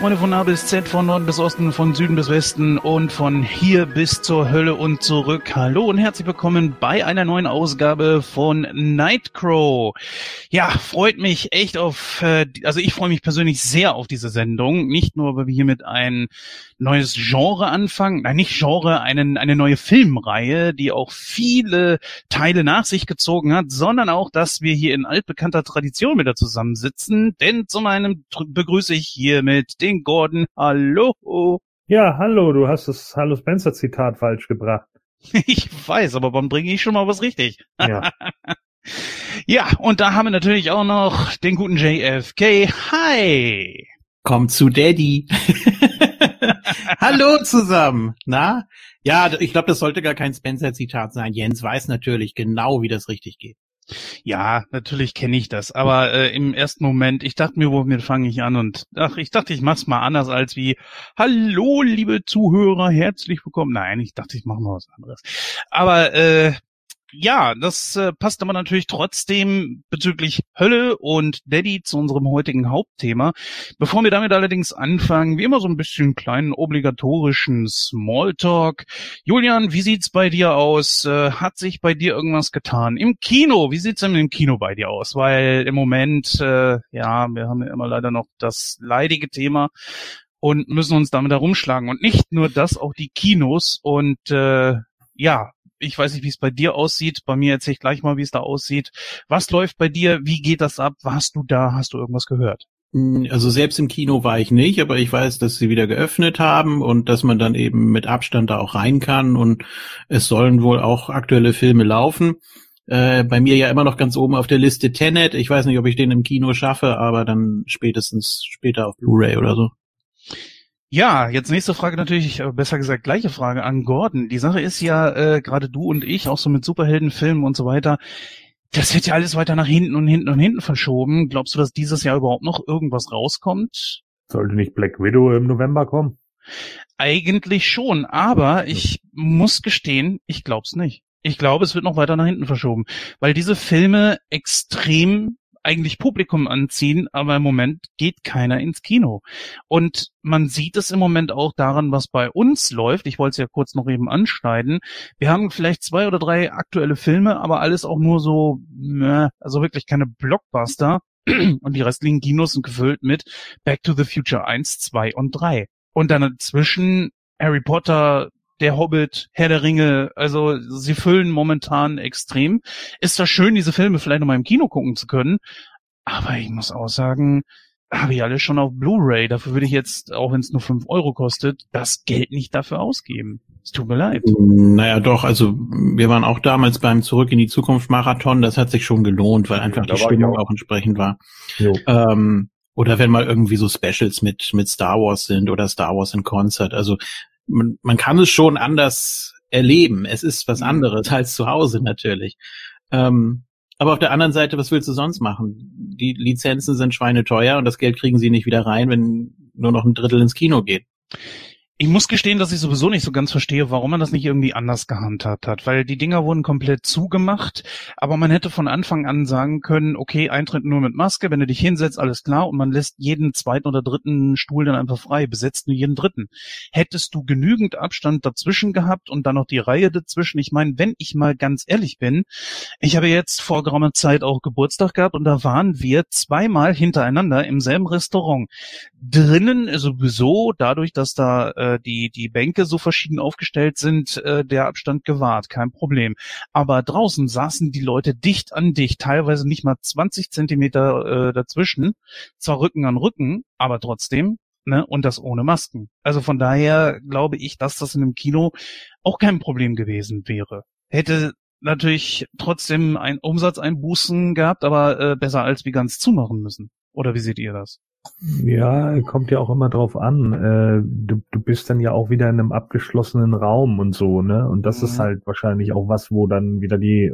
Freunde von A bis Z, von Norden bis Osten, von Süden bis Westen und von hier bis zur Hölle und zurück. Hallo und herzlich willkommen bei einer neuen Ausgabe von Nightcrow. Ja, freut mich echt auf, äh, also ich freue mich persönlich sehr auf diese Sendung. Nicht nur, weil wir hier mit ein neues Genre anfangen, nein, nicht Genre, einen, eine neue Filmreihe, die auch viele Teile nach sich gezogen hat, sondern auch, dass wir hier in altbekannter Tradition wieder zusammensitzen. Denn zum einen begrüße ich hiermit den Gordon. Hallo. Ja, hallo, du hast das Hallo Spencer Zitat falsch gebracht. Ich weiß, aber wann bringe ich schon mal was richtig? Ja. ja, und da haben wir natürlich auch noch den guten JFK. Hi. Komm zu Daddy. Hallo zusammen. Na? Ja, ich glaube, das sollte gar kein Spencer-Zitat sein. Jens weiß natürlich genau, wie das richtig geht. Ja, natürlich kenne ich das, aber äh, im ersten Moment, ich dachte mir, womit fange ich an und ach, ich dachte, ich mach's mal anders als wie Hallo, liebe Zuhörer, herzlich willkommen. Nein, ich dachte, ich mache mal was anderes. Aber äh, ja, das äh, passt aber natürlich trotzdem bezüglich Hölle und Daddy zu unserem heutigen Hauptthema. Bevor wir damit allerdings anfangen, wie immer so ein bisschen kleinen obligatorischen Smalltalk. Julian, wie sieht's bei dir aus? Äh, hat sich bei dir irgendwas getan? Im Kino, wie sieht's denn im Kino bei dir aus? Weil im Moment, äh, ja, wir haben ja immer leider noch das leidige Thema und müssen uns damit herumschlagen. Und nicht nur das, auch die Kinos und äh, ja, ich weiß nicht, wie es bei dir aussieht. Bei mir erzähle ich gleich mal, wie es da aussieht. Was läuft bei dir? Wie geht das ab? Warst du da? Hast du irgendwas gehört? Hm, also selbst im Kino war ich nicht, aber ich weiß, dass sie wieder geöffnet haben und dass man dann eben mit Abstand da auch rein kann und es sollen wohl auch aktuelle Filme laufen. Äh, bei mir ja immer noch ganz oben auf der Liste Tenet. Ich weiß nicht, ob ich den im Kino schaffe, aber dann spätestens später auf Blu-ray oder so. Ja, jetzt nächste Frage natürlich, äh, besser gesagt gleiche Frage an Gordon. Die Sache ist ja, äh, gerade du und ich, auch so mit Superheldenfilmen und so weiter, das wird ja alles weiter nach hinten und hinten und hinten verschoben. Glaubst du, dass dieses Jahr überhaupt noch irgendwas rauskommt? Sollte nicht Black Widow im November kommen? Eigentlich schon, aber ich muss gestehen, ich glaub's nicht. Ich glaube, es wird noch weiter nach hinten verschoben, weil diese Filme extrem eigentlich Publikum anziehen, aber im Moment geht keiner ins Kino. Und man sieht es im Moment auch daran, was bei uns läuft. Ich wollte es ja kurz noch eben anschneiden. Wir haben vielleicht zwei oder drei aktuelle Filme, aber alles auch nur so, also wirklich keine Blockbuster. Und die restlichen Kinos sind gefüllt mit Back to the Future 1, 2 und 3. Und dann dazwischen Harry Potter, der Hobbit, Herr der Ringe, also sie füllen momentan extrem. Ist das schön, diese Filme vielleicht nochmal im Kino gucken zu können, aber ich muss auch sagen, habe ich alle schon auf Blu-ray. Dafür würde ich jetzt, auch wenn es nur fünf Euro kostet, das Geld nicht dafür ausgeben. Es tut mir leid. Naja, doch, also wir waren auch damals beim Zurück in die Zukunft Marathon, das hat sich schon gelohnt, weil einfach ja, die Stimmung auch. auch. entsprechend war. Ähm, oder wenn mal irgendwie so Specials mit, mit Star Wars sind oder Star Wars in Concert. Also man, man kann es schon anders erleben. Es ist was mhm. anderes als zu Hause natürlich. Ähm, aber auf der anderen Seite, was willst du sonst machen? Die Lizenzen sind schweineteuer und das Geld kriegen sie nicht wieder rein, wenn nur noch ein Drittel ins Kino geht. Ich muss gestehen, dass ich sowieso nicht so ganz verstehe, warum man das nicht irgendwie anders gehandhabt hat, weil die Dinger wurden komplett zugemacht, aber man hätte von Anfang an sagen können, okay, Eintritt nur mit Maske, wenn du dich hinsetzt, alles klar, und man lässt jeden zweiten oder dritten Stuhl dann einfach frei, besetzt nur jeden dritten. Hättest du genügend Abstand dazwischen gehabt und dann noch die Reihe dazwischen, ich meine, wenn ich mal ganz ehrlich bin, ich habe jetzt vor geraumer Zeit auch Geburtstag gehabt und da waren wir zweimal hintereinander im selben Restaurant. Drinnen sowieso, dadurch, dass da äh, die, die Bänke so verschieden aufgestellt sind, äh, der Abstand gewahrt, kein Problem. Aber draußen saßen die Leute dicht an dicht, teilweise nicht mal 20 Zentimeter äh, dazwischen, zwar Rücken an Rücken, aber trotzdem, ne, und das ohne Masken. Also von daher glaube ich, dass das in einem Kino auch kein Problem gewesen wäre. Hätte natürlich trotzdem ein Umsatzeinbußen gehabt, aber äh, besser als wie ganz zumachen müssen. Oder wie seht ihr das? Ja, kommt ja auch immer drauf an. Äh, du, du bist dann ja auch wieder in einem abgeschlossenen Raum und so, ne? Und das mhm. ist halt wahrscheinlich auch was, wo dann wieder die,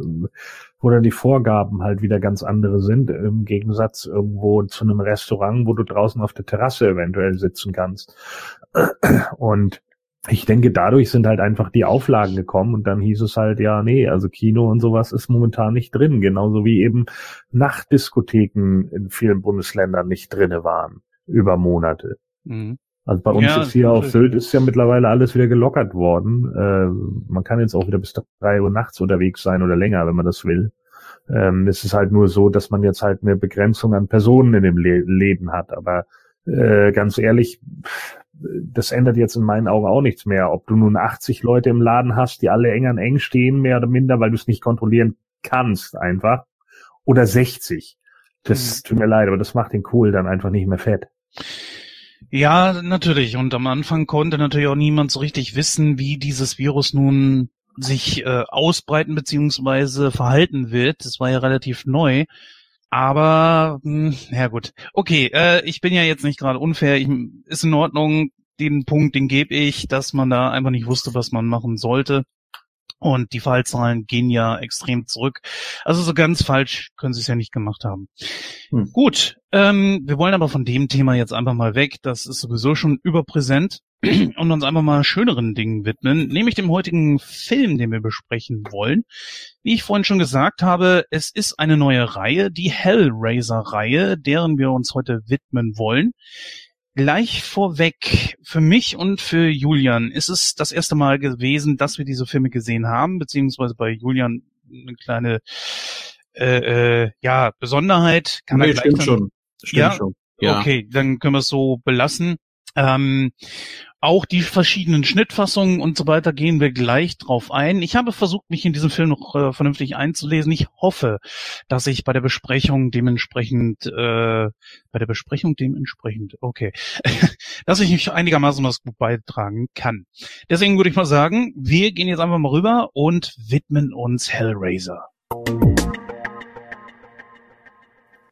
wo dann die Vorgaben halt wieder ganz andere sind, im Gegensatz irgendwo zu einem Restaurant, wo du draußen auf der Terrasse eventuell sitzen kannst. Und ich denke, dadurch sind halt einfach die Auflagen gekommen und dann hieß es halt, ja, nee, also Kino und sowas ist momentan nicht drin, genauso wie eben Nachtdiskotheken in vielen Bundesländern nicht drinne waren über Monate. Mhm. Also bei uns ja, ist hier auf Sylt ist ja mittlerweile alles wieder gelockert worden. Äh, man kann jetzt auch wieder bis drei Uhr nachts unterwegs sein oder länger, wenn man das will. Ähm, es ist halt nur so, dass man jetzt halt eine Begrenzung an Personen in dem Le Läden hat. Aber äh, ganz ehrlich, das ändert jetzt in meinen Augen auch nichts mehr. Ob du nun 80 Leute im Laden hast, die alle eng an eng stehen, mehr oder minder, weil du es nicht kontrollieren kannst einfach, oder 60. Das mhm. tut mir leid, aber das macht den Kohl dann einfach nicht mehr fett. Ja, natürlich. Und am Anfang konnte natürlich auch niemand so richtig wissen, wie dieses Virus nun sich äh, ausbreiten beziehungsweise verhalten wird. Das war ja relativ neu. Aber, mh, hm, ja gut. Okay, äh, ich bin ja jetzt nicht gerade unfair. Ich, ist in Ordnung. Den Punkt, den gebe ich, dass man da einfach nicht wusste, was man machen sollte. Und die Fallzahlen gehen ja extrem zurück. Also so ganz falsch können sie es ja nicht gemacht haben. Hm. Gut, ähm, wir wollen aber von dem Thema jetzt einfach mal weg. Das ist sowieso schon überpräsent und uns einfach mal schöneren Dingen widmen, nämlich dem heutigen Film, den wir besprechen wollen. Wie ich vorhin schon gesagt habe, es ist eine neue Reihe, die Hellraiser-Reihe, deren wir uns heute widmen wollen. Gleich vorweg, für mich und für Julian ist es das erste Mal gewesen, dass wir diese Filme gesehen haben, beziehungsweise bei Julian eine kleine äh, äh, ja, Besonderheit. Kann nee, er stimmt dann, schon. Stimmt ja? schon. Ja. Okay, dann können wir es so belassen. Ähm, auch die verschiedenen Schnittfassungen und so weiter gehen wir gleich drauf ein. Ich habe versucht, mich in diesem Film noch äh, vernünftig einzulesen. Ich hoffe, dass ich bei der Besprechung dementsprechend, äh, bei der Besprechung dementsprechend, okay, dass ich mich einigermaßen was gut beitragen kann. Deswegen würde ich mal sagen, wir gehen jetzt einfach mal rüber und widmen uns Hellraiser.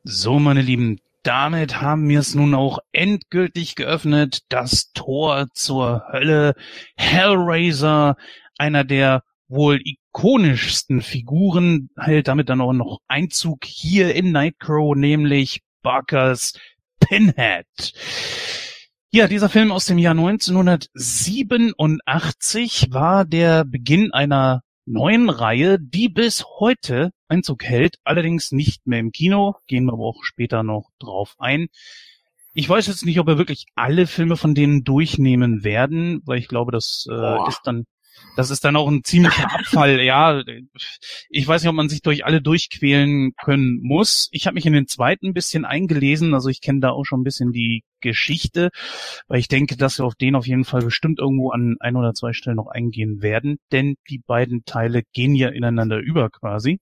So, meine Lieben, damit haben wir es nun auch endgültig geöffnet. Das Tor zur Hölle. Hellraiser, einer der wohl ikonischsten Figuren, hält damit dann auch noch Einzug hier in Nightcrow, nämlich Barkers Pinhead. Ja, dieser Film aus dem Jahr 1987 war der Beginn einer neuen Reihe, die bis heute Einzug hält, allerdings nicht mehr im Kino, gehen wir aber auch später noch drauf ein. Ich weiß jetzt nicht, ob wir wirklich alle Filme von denen durchnehmen werden, weil ich glaube, das äh, ist dann das ist dann auch ein ziemlicher Abfall. ja, ich weiß nicht, ob man sich durch alle durchquälen können muss. Ich habe mich in den zweiten ein bisschen eingelesen, also ich kenne da auch schon ein bisschen die Geschichte, weil ich denke, dass wir auf den auf jeden Fall bestimmt irgendwo an ein oder zwei Stellen noch eingehen werden, denn die beiden Teile gehen ja ineinander über quasi.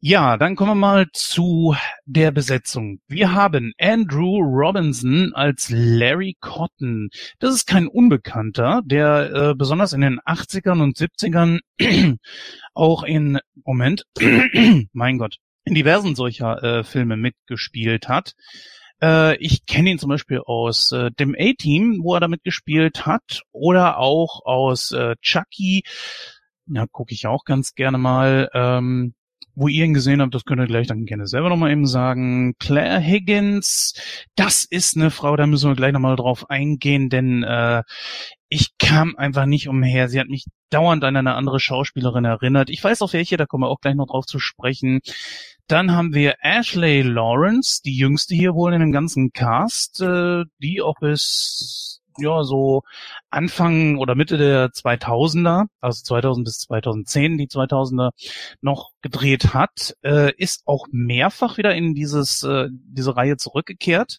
Ja, dann kommen wir mal zu der Besetzung. Wir haben Andrew Robinson als Larry Cotton. Das ist kein Unbekannter, der äh, besonders in den 80ern und 70ern auch in, Moment, mein Gott, in diversen solcher äh, Filme mitgespielt hat. Äh, ich kenne ihn zum Beispiel aus äh, dem A-Team, wo er da mitgespielt hat, oder auch aus äh, Chucky. Ja, gucke ich auch ganz gerne mal. Ähm, wo ihr ihn gesehen habt, das könnt ihr gleich dann gerne selber nochmal eben sagen. Claire Higgins, das ist eine Frau, da müssen wir gleich nochmal drauf eingehen, denn äh, ich kam einfach nicht umher. Sie hat mich dauernd an eine andere Schauspielerin erinnert. Ich weiß auch welche, da kommen wir auch gleich noch drauf zu sprechen. Dann haben wir Ashley Lawrence, die jüngste hier wohl in dem ganzen Cast, äh, die auch bis ja, so Anfang oder Mitte der 2000er, also 2000 bis 2010, die 2000er noch gedreht hat, äh, ist auch mehrfach wieder in dieses, äh, diese Reihe zurückgekehrt.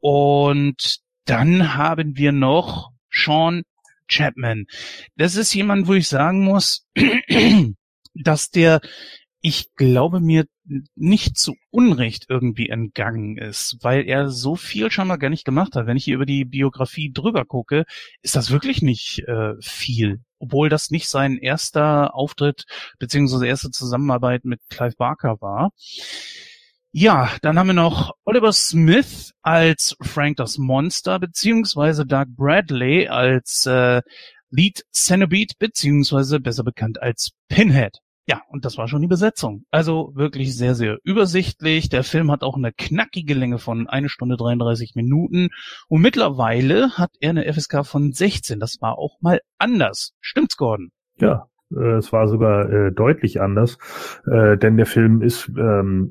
Und dann haben wir noch Sean Chapman. Das ist jemand, wo ich sagen muss, dass der ich glaube mir nicht zu Unrecht irgendwie entgangen ist, weil er so viel schon mal gar nicht gemacht hat. Wenn ich hier über die Biografie drüber gucke, ist das wirklich nicht äh, viel. Obwohl das nicht sein erster Auftritt beziehungsweise erste Zusammenarbeit mit Clive Barker war. Ja, dann haben wir noch Oliver Smith als Frank das Monster, beziehungsweise Doug Bradley als äh, Lead Cenobite, beziehungsweise besser bekannt als Pinhead. Ja, und das war schon die Besetzung. Also wirklich sehr, sehr übersichtlich. Der Film hat auch eine knackige Länge von eine Stunde 33 Minuten. Und mittlerweile hat er eine FSK von 16. Das war auch mal anders. Stimmt's, Gordon? Ja, es war sogar äh, deutlich anders, äh, denn der Film ist ähm,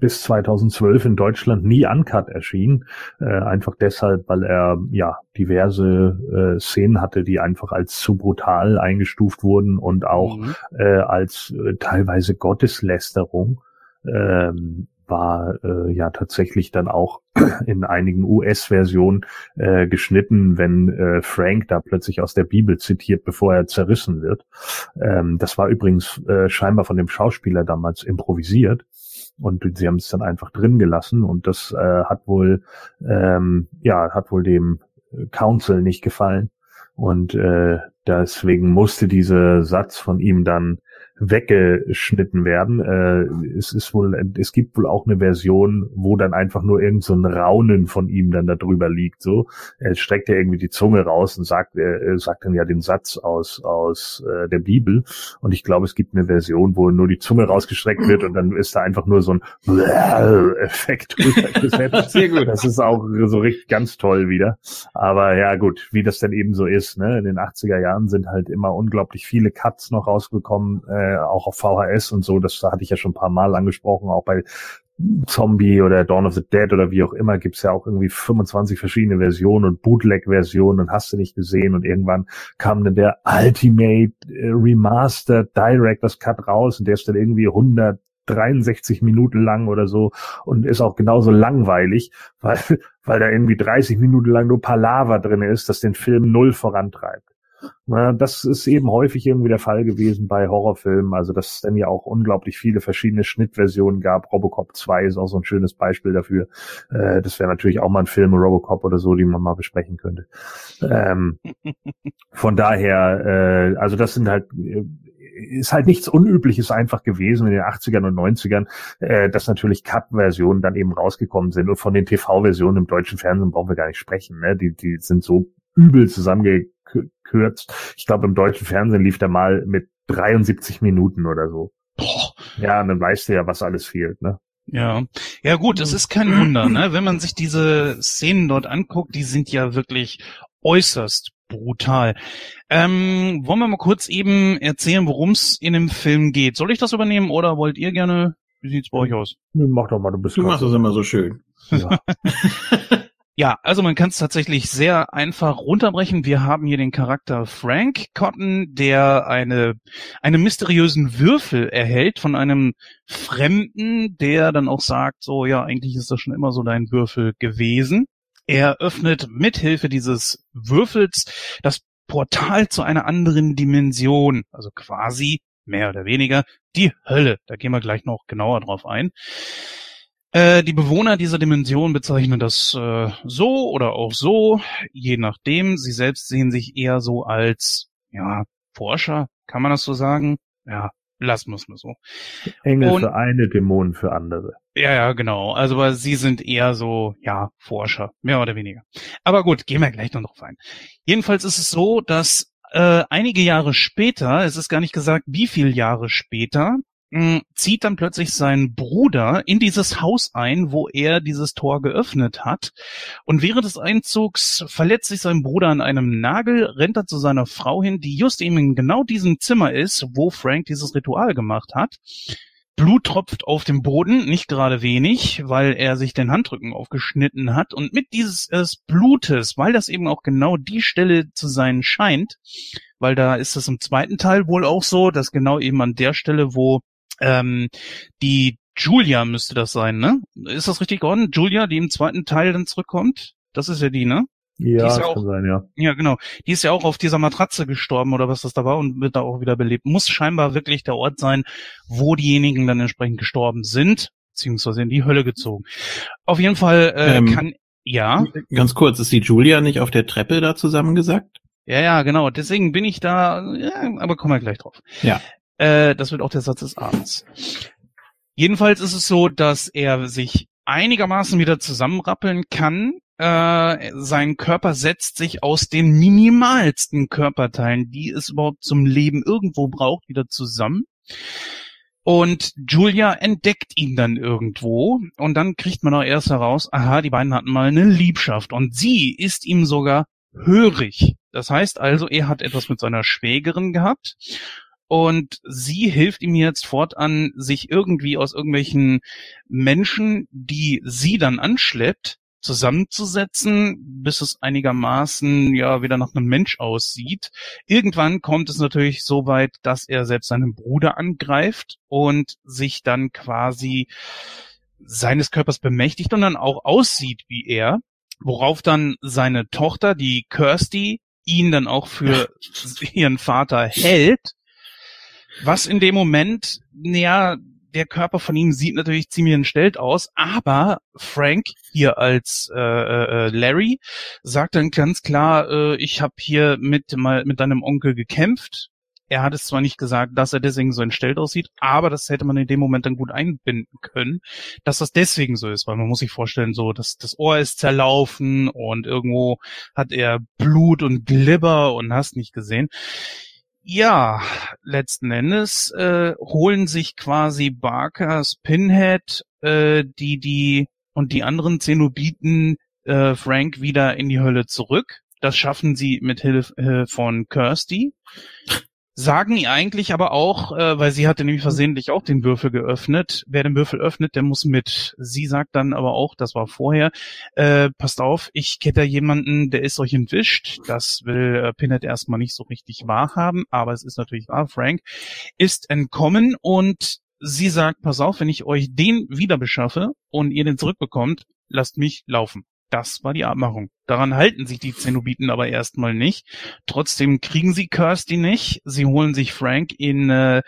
bis 2012 in Deutschland nie uncut erschienen. Äh, einfach deshalb, weil er ja diverse äh, Szenen hatte, die einfach als zu brutal eingestuft wurden und auch mhm. äh, als äh, teilweise Gotteslästerung ähm, war äh, ja tatsächlich dann auch in einigen US-Versionen äh, geschnitten, wenn äh, Frank da plötzlich aus der Bibel zitiert, bevor er zerrissen wird. Ähm, das war übrigens äh, scheinbar von dem Schauspieler damals improvisiert. Und sie haben es dann einfach drin gelassen und das äh, hat wohl ähm, ja hat wohl dem Council nicht gefallen und äh, deswegen musste dieser Satz von ihm dann weggeschnitten werden. Äh, es ist wohl, es gibt wohl auch eine Version, wo dann einfach nur irgend so ein Raunen von ihm dann da drüber liegt. So, er streckt ja irgendwie die Zunge raus und sagt, er sagt dann ja den Satz aus aus äh, der Bibel. Und ich glaube, es gibt eine Version, wo nur die Zunge rausgestreckt wird und dann ist da einfach nur so ein Effekt gesetzt. Sehr gut. Das ist auch so richtig ganz toll wieder. Aber ja, gut, wie das dann eben so ist. Ne? In den 80er Jahren sind halt immer unglaublich viele Cuts noch rausgekommen. Äh, äh, auch auf VHS und so, das hatte ich ja schon ein paar Mal angesprochen, auch bei Zombie oder Dawn of the Dead oder wie auch immer gibt's ja auch irgendwie 25 verschiedene Versionen und Bootleg-Versionen und hast du nicht gesehen und irgendwann kam dann der Ultimate äh, Remastered Director's Cut raus und der ist dann irgendwie 163 Minuten lang oder so und ist auch genauso langweilig, weil, weil da irgendwie 30 Minuten lang nur Palaver drin ist, das den Film null vorantreibt. Na, das ist eben häufig irgendwie der Fall gewesen bei Horrorfilmen, also dass es dann ja auch unglaublich viele verschiedene Schnittversionen gab. Robocop 2 ist auch so ein schönes Beispiel dafür. Äh, das wäre natürlich auch mal ein Film, Robocop oder so, die man mal besprechen könnte. Ähm, von daher, äh, also das sind halt äh, ist halt nichts Unübliches einfach gewesen in den 80ern und 90ern, äh, dass natürlich Cut-Versionen dann eben rausgekommen sind. Und von den TV-Versionen im deutschen Fernsehen brauchen wir gar nicht sprechen. Ne? Die, die sind so übel zusammengekürzt. Ich glaube, im deutschen Fernsehen lief der mal mit 73 Minuten oder so. Boah. Ja, und dann weißt du ja, was alles fehlt, ne? Ja, ja gut, es ist kein Wunder, ne? Wenn man sich diese Szenen dort anguckt, die sind ja wirklich äußerst brutal. Ähm, wollen wir mal kurz eben erzählen, worum es in dem Film geht? Soll ich das übernehmen oder wollt ihr gerne? Wie sieht's bei euch aus? Mach doch mal, du bist. Du machst das immer so schön. Ja. Ja, also man kann es tatsächlich sehr einfach runterbrechen. Wir haben hier den Charakter Frank Cotton, der eine, einen mysteriösen Würfel erhält von einem Fremden, der dann auch sagt, so, ja, eigentlich ist das schon immer so dein Würfel gewesen. Er öffnet mithilfe dieses Würfels das Portal zu einer anderen Dimension, also quasi mehr oder weniger die Hölle. Da gehen wir gleich noch genauer drauf ein. Äh, die Bewohner dieser Dimension bezeichnen das äh, so oder auch so, je nachdem. Sie selbst sehen sich eher so als, ja, Forscher, kann man das so sagen? Ja, lassen wir es mal so. Engel Und, für eine, Dämonen für andere. Ja, ja, genau. Also aber sie sind eher so, ja, Forscher, mehr oder weniger. Aber gut, gehen wir gleich noch drauf ein. Jedenfalls ist es so, dass äh, einige Jahre später, es ist gar nicht gesagt, wie viele Jahre später, zieht dann plötzlich sein Bruder in dieses Haus ein, wo er dieses Tor geöffnet hat. Und während des Einzugs verletzt sich sein Bruder an einem Nagel, rennt er zu seiner Frau hin, die just eben in genau diesem Zimmer ist, wo Frank dieses Ritual gemacht hat. Blut tropft auf dem Boden, nicht gerade wenig, weil er sich den Handrücken aufgeschnitten hat. Und mit dieses Blutes, weil das eben auch genau die Stelle zu sein scheint, weil da ist es im zweiten Teil wohl auch so, dass genau eben an der Stelle, wo ähm, die Julia müsste das sein, ne? Ist das richtig geworden? Julia, die im zweiten Teil dann zurückkommt? Das ist ja die, ne? Ja, das ja auch, kann sein, ja. Ja, genau. Die ist ja auch auf dieser Matratze gestorben oder was das da war und wird da auch wieder belebt. Muss scheinbar wirklich der Ort sein, wo diejenigen dann entsprechend gestorben sind, beziehungsweise in die Hölle gezogen. Auf jeden Fall äh, ähm, kann, ja. Ganz kurz, ist die Julia nicht auf der Treppe da zusammengesagt? Ja, ja, genau. Deswegen bin ich da, ja, aber kommen wir gleich drauf. Ja. Äh, das wird auch der Satz des Abends. Jedenfalls ist es so, dass er sich einigermaßen wieder zusammenrappeln kann. Äh, sein Körper setzt sich aus den minimalsten Körperteilen, die es überhaupt zum Leben irgendwo braucht, wieder zusammen. Und Julia entdeckt ihn dann irgendwo und dann kriegt man auch erst heraus, aha, die beiden hatten mal eine Liebschaft und sie ist ihm sogar hörig. Das heißt also, er hat etwas mit seiner Schwägerin gehabt und sie hilft ihm jetzt fortan, sich irgendwie aus irgendwelchen Menschen, die sie dann anschleppt, zusammenzusetzen, bis es einigermaßen ja wieder nach einem Mensch aussieht. Irgendwann kommt es natürlich so weit, dass er selbst seinen Bruder angreift und sich dann quasi seines Körpers bemächtigt und dann auch aussieht wie er, worauf dann seine Tochter, die Kirsty, ihn dann auch für ihren Vater hält was in dem Moment, ja, der Körper von ihm sieht natürlich ziemlich entstellt aus, aber Frank hier als äh, äh, Larry sagt dann ganz klar, äh, ich habe hier mit mal mit deinem Onkel gekämpft. Er hat es zwar nicht gesagt, dass er deswegen so entstellt aussieht, aber das hätte man in dem Moment dann gut einbinden können, dass das deswegen so ist, weil man muss sich vorstellen, so dass das Ohr ist zerlaufen und irgendwo hat er Blut und Glibber und hast nicht gesehen. Ja, letzten Endes äh, holen sich quasi Barkers Pinhead, äh, die die und die anderen Zenobiten äh, Frank wieder in die Hölle zurück. Das schaffen sie mit Hilfe von Kirsty sagen ihr eigentlich aber auch, äh, weil sie hatte nämlich versehentlich auch den Würfel geöffnet. Wer den Würfel öffnet, der muss mit. Sie sagt dann aber auch, das war vorher, äh, passt auf, ich kenne da jemanden, der ist euch entwischt. Das will äh, Pinhead erstmal nicht so richtig wahrhaben, aber es ist natürlich wahr. Frank ist entkommen und sie sagt, pass auf, wenn ich euch den wieder beschaffe und ihr den zurückbekommt, lasst mich laufen. Das war die Abmachung. Daran halten sich die Zenobiten aber erstmal nicht. Trotzdem kriegen sie Kirsty nicht. Sie holen sich Frank in äh,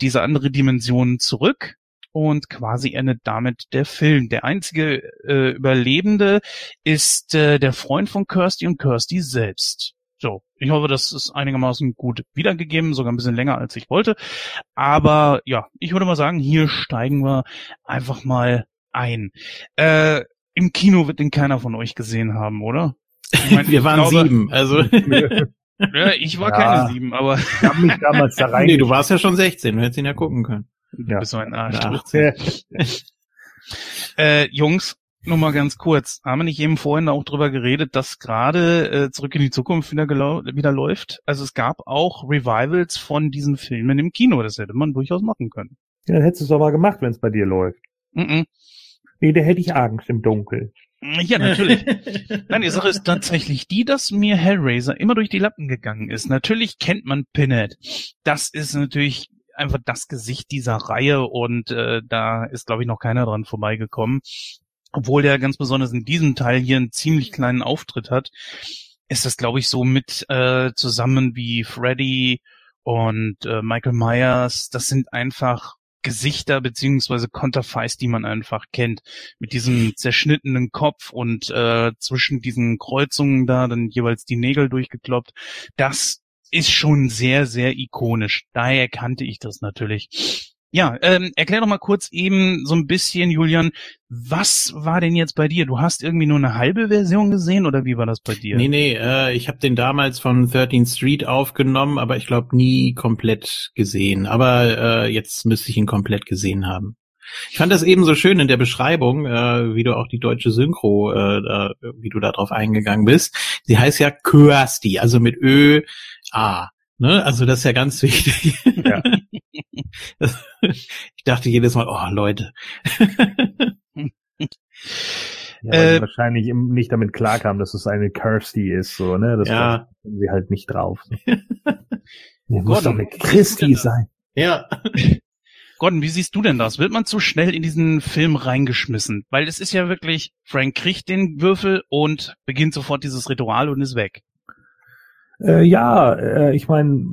diese andere Dimension zurück. Und quasi endet damit der Film. Der einzige äh, Überlebende ist äh, der Freund von Kirsty und Kirsty selbst. So, ich hoffe, das ist einigermaßen gut wiedergegeben, sogar ein bisschen länger als ich wollte. Aber ja, ich würde mal sagen, hier steigen wir einfach mal ein. Äh, im Kino wird den keiner von euch gesehen haben, oder? Ich mein, Wir waren glaube, sieben, also. ja, ich war ja, keine sieben, aber. Ich hab mich damals da rein. Nee, du warst ja schon 16, du hättest ihn ja gucken können. Du ja. bist so ein Arsch. äh, Jungs, nur mal ganz kurz. Haben wir nicht eben vorhin auch drüber geredet, dass gerade äh, Zurück in die Zukunft wieder, wieder läuft? Also es gab auch Revivals von diesen Filmen im Kino. Das hätte man durchaus machen können. Ja, hättest du es aber gemacht, wenn es bei dir läuft. Mm -mm. Nee, da hätte ich Angst im Dunkeln. Ja, natürlich. Nein, die Sache ist tatsächlich die, dass mir Hellraiser immer durch die Lappen gegangen ist. Natürlich kennt man Pinhead. Das ist natürlich einfach das Gesicht dieser Reihe und äh, da ist, glaube ich, noch keiner dran vorbeigekommen. Obwohl der ganz besonders in diesem Teil hier einen ziemlich kleinen Auftritt hat, ist das, glaube ich, so mit äh, zusammen wie Freddy und äh, Michael Myers. Das sind einfach Gesichter beziehungsweise Konterfeis, die man einfach kennt. Mit diesem zerschnittenen Kopf und äh, zwischen diesen Kreuzungen da dann jeweils die Nägel durchgekloppt. Das ist schon sehr, sehr ikonisch. Daher kannte ich das natürlich. Ja, ähm, erklär doch mal kurz eben so ein bisschen, Julian, was war denn jetzt bei dir? Du hast irgendwie nur eine halbe Version gesehen oder wie war das bei dir? Nee, nee, äh, ich habe den damals von 13 Street aufgenommen, aber ich glaube nie komplett gesehen. Aber äh, jetzt müsste ich ihn komplett gesehen haben. Ich fand das eben so schön in der Beschreibung, äh, wie du auch die deutsche Synchro, äh, da, wie du da drauf eingegangen bist. Sie heißt ja Kirsty, also mit Ö, A. Ne? Also das ist ja ganz wichtig. Ja. ich dachte jedes Mal, oh Leute. Ja, weil äh, wahrscheinlich nicht damit klarkam, dass es eine Kirsty ist, so, ne? Das ja. sie halt nicht drauf. So. ja, muss doch eine Christi sein. Ja. Gordon, wie siehst du denn das? Wird man zu schnell in diesen Film reingeschmissen? Weil es ist ja wirklich, Frank kriegt den Würfel und beginnt sofort dieses Ritual und ist weg. Äh, ja, äh, ich meine,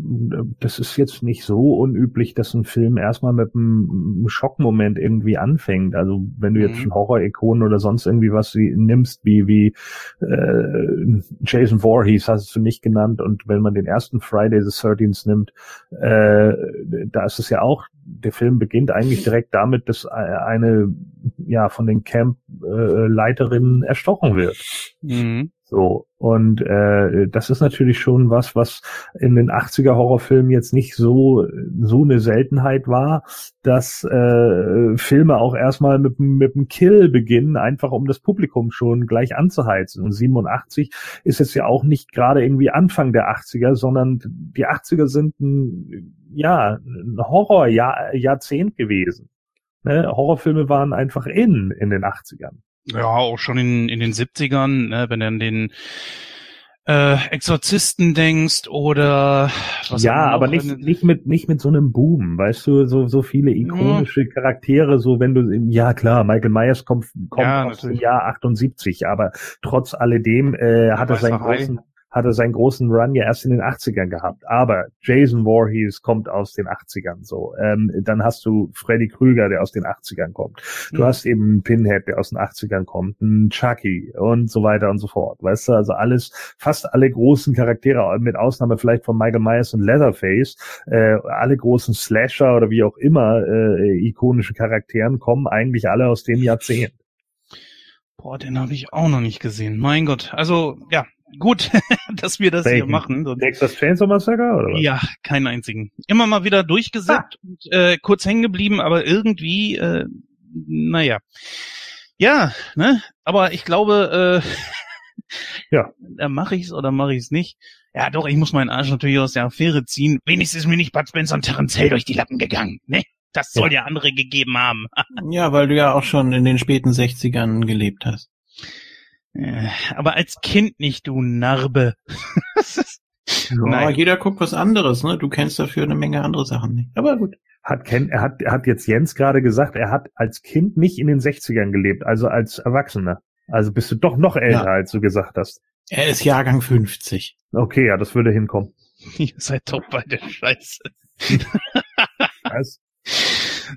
das ist jetzt nicht so unüblich, dass ein Film erstmal mit einem Schockmoment irgendwie anfängt. Also wenn du jetzt mhm. schon Horror-Ikonen oder sonst irgendwie was nimmst, wie wie äh, Jason Voorhees hast du nicht genannt und wenn man den ersten Friday the 13th nimmt, äh, da ist es ja auch, der Film beginnt eigentlich direkt damit, dass eine ja von den Camp-Leiterinnen äh, erstochen wird. Mhm. So. Und äh, das ist natürlich schon was, was in den 80er Horrorfilmen jetzt nicht so so eine Seltenheit war, dass äh, Filme auch erstmal mit, mit einem Kill beginnen, einfach um das Publikum schon gleich anzuheizen. Und 87 ist jetzt ja auch nicht gerade irgendwie Anfang der 80er, sondern die 80er sind ein ja, ein Horror-Jahrzehnt gewesen. Ne? Horrorfilme waren einfach in, in den 80ern. Ja, auch schon in, in den 70ern, ne, wenn dann den äh, Exorzisten denkst oder was ja, aber nicht nicht mit nicht mit so einem Boom, weißt du, so so viele ikonische Charaktere, so wenn du ja klar, Michael Myers kommt kommt ja, aus dem Jahr 78, aber trotz alledem äh, hat er seinen großen hat er seinen großen Run ja erst in den 80ern gehabt. Aber Jason Voorhees kommt aus den 80ern so. Ähm, dann hast du Freddy Krüger, der aus den 80ern kommt. Du mhm. hast eben einen Pinhead, der aus den 80ern kommt, einen Chucky und so weiter und so fort. Weißt du, also alles, fast alle großen Charaktere, mit Ausnahme vielleicht von Michael Myers und Leatherface, äh, alle großen Slasher oder wie auch immer äh, ikonische Charakteren kommen eigentlich alle aus dem Jahrzehnt. Boah, den habe ich auch noch nicht gesehen. Mein Gott. Also, ja, gut, dass wir das Welchen? hier machen. Texas Chainsaw Massacre oder was? Ja, keinen einzigen. Immer mal wieder durchgesetzt ah. und äh, kurz hängen geblieben, aber irgendwie, äh, naja. Ja, ne? Aber ich glaube, äh, ja, da mache ich's oder mache ich's nicht. Ja, doch, ich muss meinen Arsch natürlich aus der Affäre ziehen. Wenigstens ist mir nicht Bud Spencer und Terence Hill durch die Lappen gegangen, ne? Das soll ja, ja andere gegeben haben. ja, weil du ja auch schon in den späten 60ern gelebt hast. Äh, aber als Kind nicht, du Narbe. ja, jeder guckt was anderes, ne? Du kennst dafür eine Menge andere Sachen nicht. Aber gut. Hat, Ken, er hat, er hat jetzt Jens gerade gesagt, er hat als Kind nicht in den 60ern gelebt, also als Erwachsener. Also bist du doch noch älter, ja. als du gesagt hast. Er ist Jahrgang 50. Okay, ja, das würde hinkommen. Ihr seid doch bei der Scheiße. Was?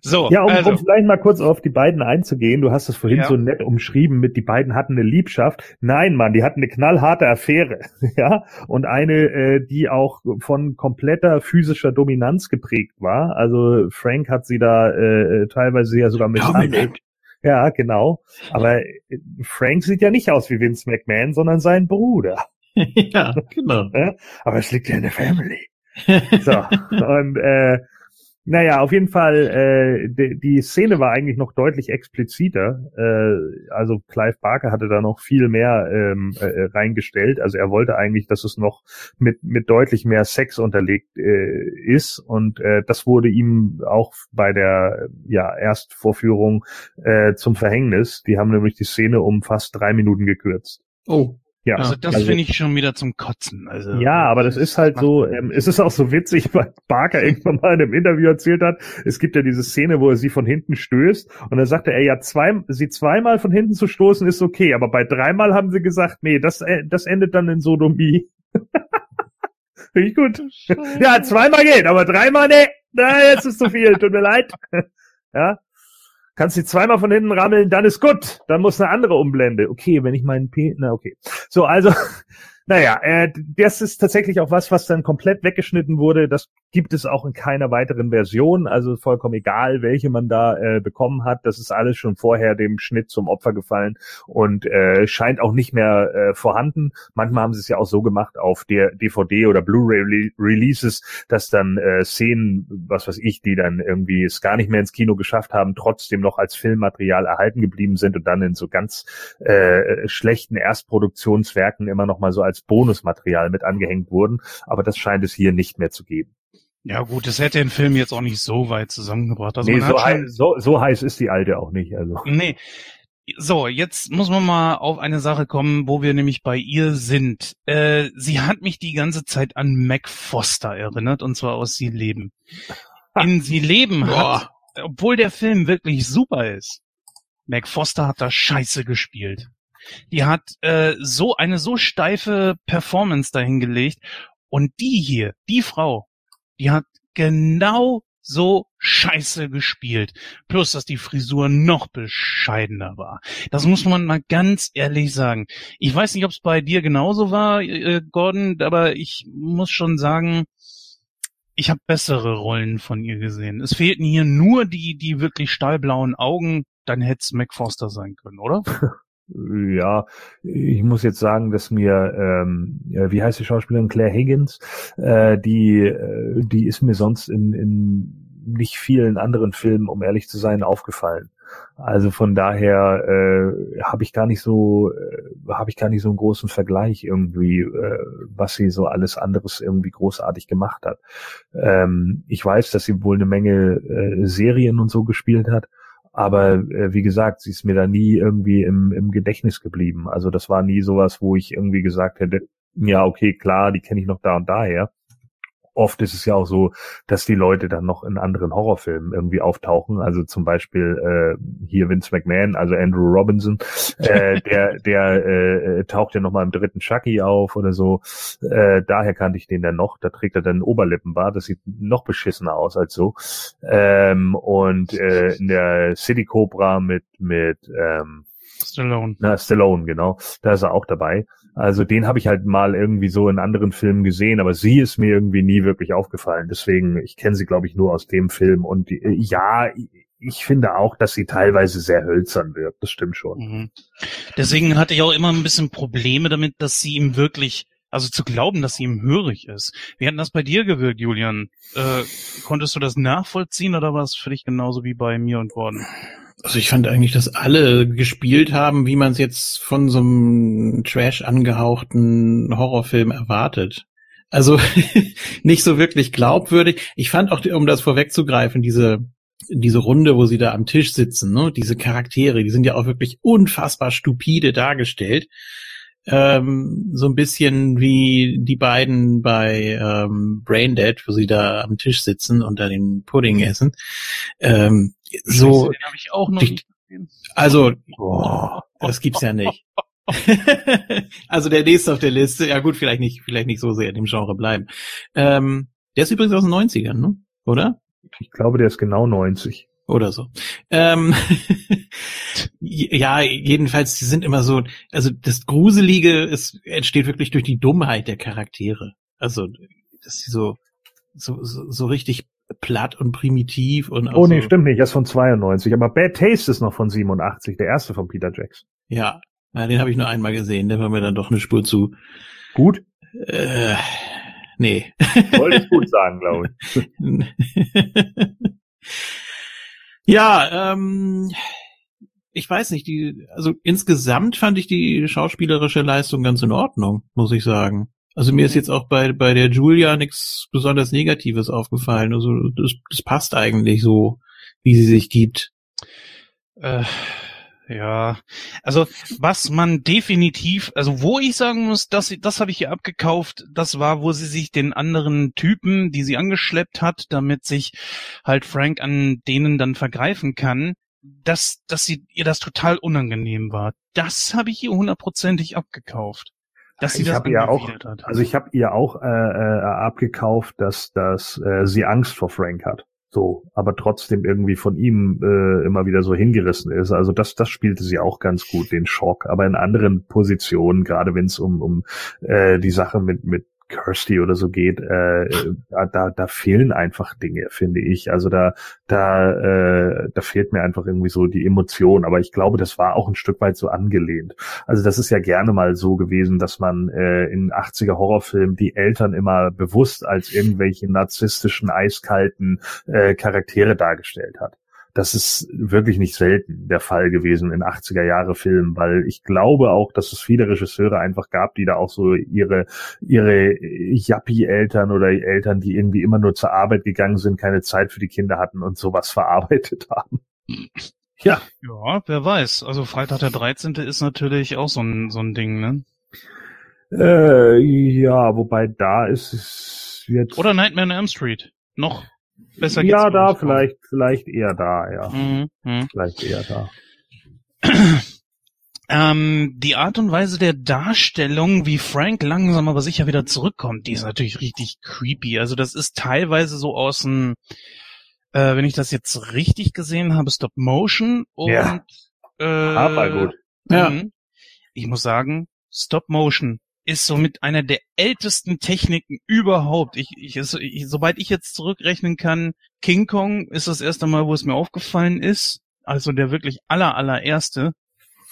So, ja, um, also. um vielleicht mal kurz auf die beiden einzugehen. Du hast es vorhin ja. so nett umschrieben mit, die beiden hatten eine Liebschaft. Nein, Mann, die hatten eine knallharte Affäre, ja, und eine, äh, die auch von kompletter physischer Dominanz geprägt war. Also Frank hat sie da äh, teilweise ja sogar mit Ja, genau. Aber äh, Frank sieht ja nicht aus wie Vince McMahon, sondern sein Bruder. ja, genau. Aber es liegt ja in der Family. So, und äh, naja, auf jeden Fall, äh, die, die Szene war eigentlich noch deutlich expliziter. Äh, also Clive Barker hatte da noch viel mehr ähm, äh, reingestellt. Also er wollte eigentlich, dass es noch mit, mit deutlich mehr Sex unterlegt äh, ist. Und äh, das wurde ihm auch bei der ja, Erstvorführung äh, zum Verhängnis. Die haben nämlich die Szene um fast drei Minuten gekürzt. Oh. Ja, also das also, finde ich schon wieder zum Kotzen. Also ja, aber das ist halt so. Ähm, es ist auch so witzig, weil Barker irgendwann mal in einem Interview erzählt hat. Es gibt ja diese Szene, wo er sie von hinten stößt und dann sagte er ja zwei, sie zweimal von hinten zu stoßen ist okay, aber bei dreimal haben sie gesagt, nee, das äh, das endet dann in Sodomie. Finde ich gut. Ja, zweimal geht, aber dreimal nee. Na, jetzt ist zu viel. Tut mir leid. Ja, Kannst du zweimal von hinten rammeln, dann ist gut. Dann muss eine andere Umblende. Okay, wenn ich meinen P, na okay. So, also naja, äh, das ist tatsächlich auch was, was dann komplett weggeschnitten wurde. Das gibt es auch in keiner weiteren Version. Also vollkommen egal, welche man da äh, bekommen hat. Das ist alles schon vorher dem Schnitt zum Opfer gefallen und äh, scheint auch nicht mehr äh, vorhanden. Manchmal haben sie es ja auch so gemacht auf der DVD oder Blu-ray Releases, dass dann äh, Szenen, was weiß ich, die dann irgendwie es gar nicht mehr ins Kino geschafft haben, trotzdem noch als Filmmaterial erhalten geblieben sind und dann in so ganz äh, schlechten Erstproduktionswerken immer noch mal so als als Bonusmaterial mit angehängt wurden, aber das scheint es hier nicht mehr zu geben. Ja gut, das hätte den Film jetzt auch nicht so weit zusammengebracht. Also nee, so, heiß, so, so heiß ist die alte auch nicht. Also. Nee. So, jetzt muss man mal auf eine Sache kommen, wo wir nämlich bei ihr sind. Äh, sie hat mich die ganze Zeit an Mac Foster erinnert, und zwar aus Sie leben. In Sie leben hat, obwohl der Film wirklich super ist, Mac Foster hat da scheiße gespielt. Die hat äh, so eine so steife Performance dahingelegt. Und die hier, die Frau, die hat genau so scheiße gespielt. Plus, dass die Frisur noch bescheidener war. Das muss man mal ganz ehrlich sagen. Ich weiß nicht, ob es bei dir genauso war, äh, Gordon, aber ich muss schon sagen, ich habe bessere Rollen von ihr gesehen. Es fehlten hier nur die, die wirklich stahlblauen Augen, dann hätte es McFoster sein können, oder? Ja, ich muss jetzt sagen, dass mir, ähm, wie heißt die Schauspielerin Claire Higgins, äh, die, äh, die ist mir sonst in, in nicht vielen anderen Filmen, um ehrlich zu sein, aufgefallen. Also von daher äh, habe ich gar nicht so äh, habe ich gar nicht so einen großen Vergleich irgendwie, äh, was sie so alles anderes irgendwie großartig gemacht hat. Ähm, ich weiß, dass sie wohl eine Menge äh, Serien und so gespielt hat, aber äh, wie gesagt, sie ist mir da nie irgendwie im, im Gedächtnis geblieben. Also das war nie sowas, wo ich irgendwie gesagt hätte, ja okay, klar, die kenne ich noch da und daher oft ist es ja auch so, dass die Leute dann noch in anderen Horrorfilmen irgendwie auftauchen. Also zum Beispiel äh, hier Vince McMahon, also Andrew Robinson, äh, der der äh, taucht ja noch mal im dritten Chucky auf oder so. Äh, daher kannte ich den dann noch. Da trägt er dann Oberlippenbart. Das sieht noch beschissener aus als so. Ähm, und äh, in der City Cobra mit mit ähm, Stallone. Na, Stallone, genau. Da ist er auch dabei. Also den habe ich halt mal irgendwie so in anderen Filmen gesehen, aber sie ist mir irgendwie nie wirklich aufgefallen. Deswegen, ich kenne sie, glaube ich, nur aus dem Film. Und die, ja, ich finde auch, dass sie teilweise sehr hölzern wirkt. Das stimmt schon. Mhm. Deswegen hatte ich auch immer ein bisschen Probleme damit, dass sie ihm wirklich, also zu glauben, dass sie ihm hörig ist. Wie hat das bei dir gewirkt, Julian? Äh, konntest du das nachvollziehen oder war es für dich genauso wie bei mir und Gordon? Also ich fand eigentlich, dass alle gespielt haben, wie man es jetzt von so einem Trash angehauchten Horrorfilm erwartet. Also nicht so wirklich glaubwürdig. Ich fand auch, um das vorwegzugreifen, diese diese Runde, wo sie da am Tisch sitzen, ne, diese Charaktere, die sind ja auch wirklich unfassbar stupide dargestellt. Ähm, so ein bisschen wie die beiden bei ähm, Braindead, wo sie da am Tisch sitzen und da den Pudding essen. Ähm, so. Den habe ich auch noch nicht gesehen. Also, oh, das gibt's ja nicht. also der nächste auf der Liste, ja gut, vielleicht nicht, vielleicht nicht so sehr in dem Genre bleiben. Ähm, der ist übrigens aus den 90ern, ne? Oder? Ich glaube, der ist genau 90. Oder so. Ähm, ja, jedenfalls, die sind immer so, also das Gruselige ist, entsteht wirklich durch die Dummheit der Charaktere. Also, dass sie so, so, so, so richtig platt und primitiv und Oh nee, so stimmt nicht, er ist von 92, aber Bad Taste ist noch von 87, der erste von Peter Jackson. Ja, ja den habe ich nur einmal gesehen, der war mir dann doch eine Spur zu. Gut? Äh, nee. Wollte ich gut sagen, glaube ich. ja, ähm, ich weiß nicht, die, also insgesamt fand ich die schauspielerische Leistung ganz in Ordnung, muss ich sagen. Also mir ist jetzt auch bei, bei der Julia nichts besonders Negatives aufgefallen. Also das, das passt eigentlich so, wie sie sich gibt. Äh, ja, also was man definitiv, also wo ich sagen muss, das, das habe ich ihr abgekauft, das war, wo sie sich den anderen Typen, die sie angeschleppt hat, damit sich halt Frank an denen dann vergreifen kann, dass, dass sie ihr das total unangenehm war. Das habe ich ihr hundertprozentig abgekauft dass sie ich das ihr auch, hat. Also ich habe ihr auch äh, äh, abgekauft, dass, dass äh, sie Angst vor Frank hat. So, aber trotzdem irgendwie von ihm äh, immer wieder so hingerissen ist. Also das, das spielte sie auch ganz gut, den Schock. Aber in anderen Positionen, gerade wenn es um, um äh, die Sache mit, mit Kirsty oder so geht, äh, da, da fehlen einfach Dinge, finde ich. Also da, da, äh, da fehlt mir einfach irgendwie so die Emotion. Aber ich glaube, das war auch ein Stück weit so angelehnt. Also das ist ja gerne mal so gewesen, dass man äh, in 80er Horrorfilmen die Eltern immer bewusst als irgendwelche narzisstischen, eiskalten äh, Charaktere dargestellt hat das ist wirklich nicht selten der Fall gewesen in 80er Jahre Filmen, weil ich glaube auch, dass es viele Regisseure einfach gab, die da auch so ihre, ihre Yappi-Eltern oder Eltern, die irgendwie immer nur zur Arbeit gegangen sind, keine Zeit für die Kinder hatten und sowas verarbeitet haben. Ja. Ja, wer weiß. Also Freitag der 13. ist natürlich auch so ein, so ein Ding, ne? Äh, ja, wobei da ist es jetzt. Oder Nightmare on Elm Street. Noch Besser geht's ja, da vielleicht, vielleicht eher da, ja. Mhm, mh. Vielleicht eher da. Ähm, die Art und Weise der Darstellung, wie Frank langsam aber sicher wieder zurückkommt, die ist natürlich richtig creepy. Also das ist teilweise so aus dem, äh, wenn ich das jetzt richtig gesehen habe, Stop Motion und ja. äh, aber gut. Ja. Mhm. Ich muss sagen, Stop Motion ist somit einer der ältesten Techniken überhaupt. Ich, ich, ich, sobald ich jetzt zurückrechnen kann, King Kong ist das erste Mal, wo es mir aufgefallen ist. Also der wirklich aller, allererste.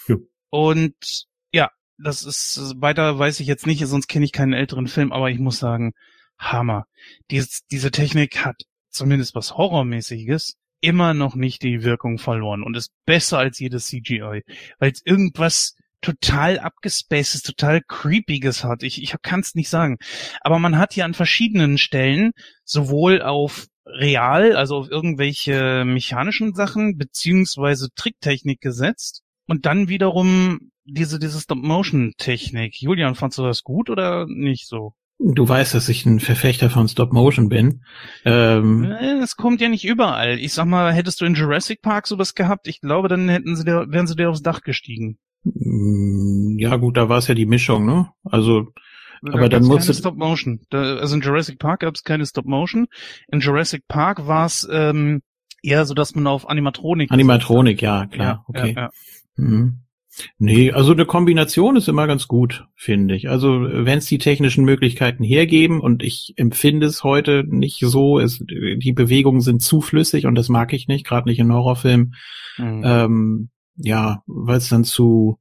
Ja. Und ja, das ist, weiter weiß ich jetzt nicht, sonst kenne ich keinen älteren Film, aber ich muss sagen, Hammer. Dies, diese Technik hat zumindest was Horrormäßiges immer noch nicht die Wirkung verloren und ist besser als jedes CGI, weil es irgendwas total abgespacedes, total creepiges hat. Ich, ich kann es nicht sagen. Aber man hat hier an verschiedenen Stellen sowohl auf real, also auf irgendwelche mechanischen Sachen beziehungsweise Tricktechnik gesetzt und dann wiederum diese, diese Stop-Motion-Technik. Julian, fandst du das gut oder nicht so? Du weißt, dass ich ein Verfechter von Stop Motion bin. Ähm, es kommt ja nicht überall. Ich sag mal, hättest du in Jurassic Park sowas gehabt, ich glaube, dann hätten sie dir, wären sie dir aufs Dach gestiegen. Mm, ja, gut, da war es ja die Mischung, ne? Also, da aber dann musste Stop Motion. Da, also in Jurassic Park gab es keine Stop Motion. In Jurassic Park war es ähm, eher so, dass man auf Animatronik. Animatronik, ja, klar, ja, okay. Ja, ja. Mhm. Nee, also eine Kombination ist immer ganz gut, finde ich. Also wenn es die technischen Möglichkeiten hergeben und ich empfinde es heute nicht so, es, die Bewegungen sind zu flüssig und das mag ich nicht, gerade nicht in Horrorfilmen. Mhm. Ähm, ja, weil es dann zu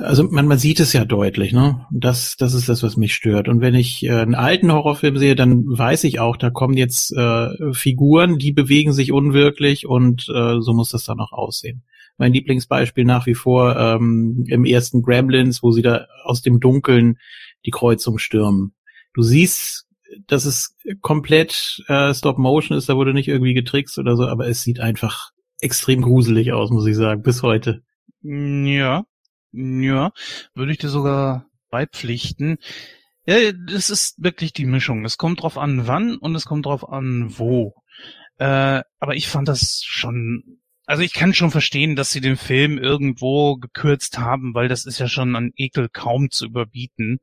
also man, man sieht es ja deutlich, ne? Das, das ist das, was mich stört. Und wenn ich äh, einen alten Horrorfilm sehe, dann weiß ich auch, da kommen jetzt äh, Figuren, die bewegen sich unwirklich und äh, so muss das dann auch aussehen mein Lieblingsbeispiel nach wie vor ähm, im ersten Gremlins, wo sie da aus dem Dunkeln die Kreuzung stürmen. Du siehst, dass es komplett äh, Stop Motion ist, da wurde nicht irgendwie getrickst oder so, aber es sieht einfach extrem gruselig aus, muss ich sagen, bis heute. Ja, ja, würde ich dir sogar beipflichten. Ja, das ist wirklich die Mischung. Es kommt drauf an, wann und es kommt drauf an, wo. Äh, aber ich fand das schon also ich kann schon verstehen, dass sie den Film irgendwo gekürzt haben, weil das ist ja schon an Ekel kaum zu überbieten.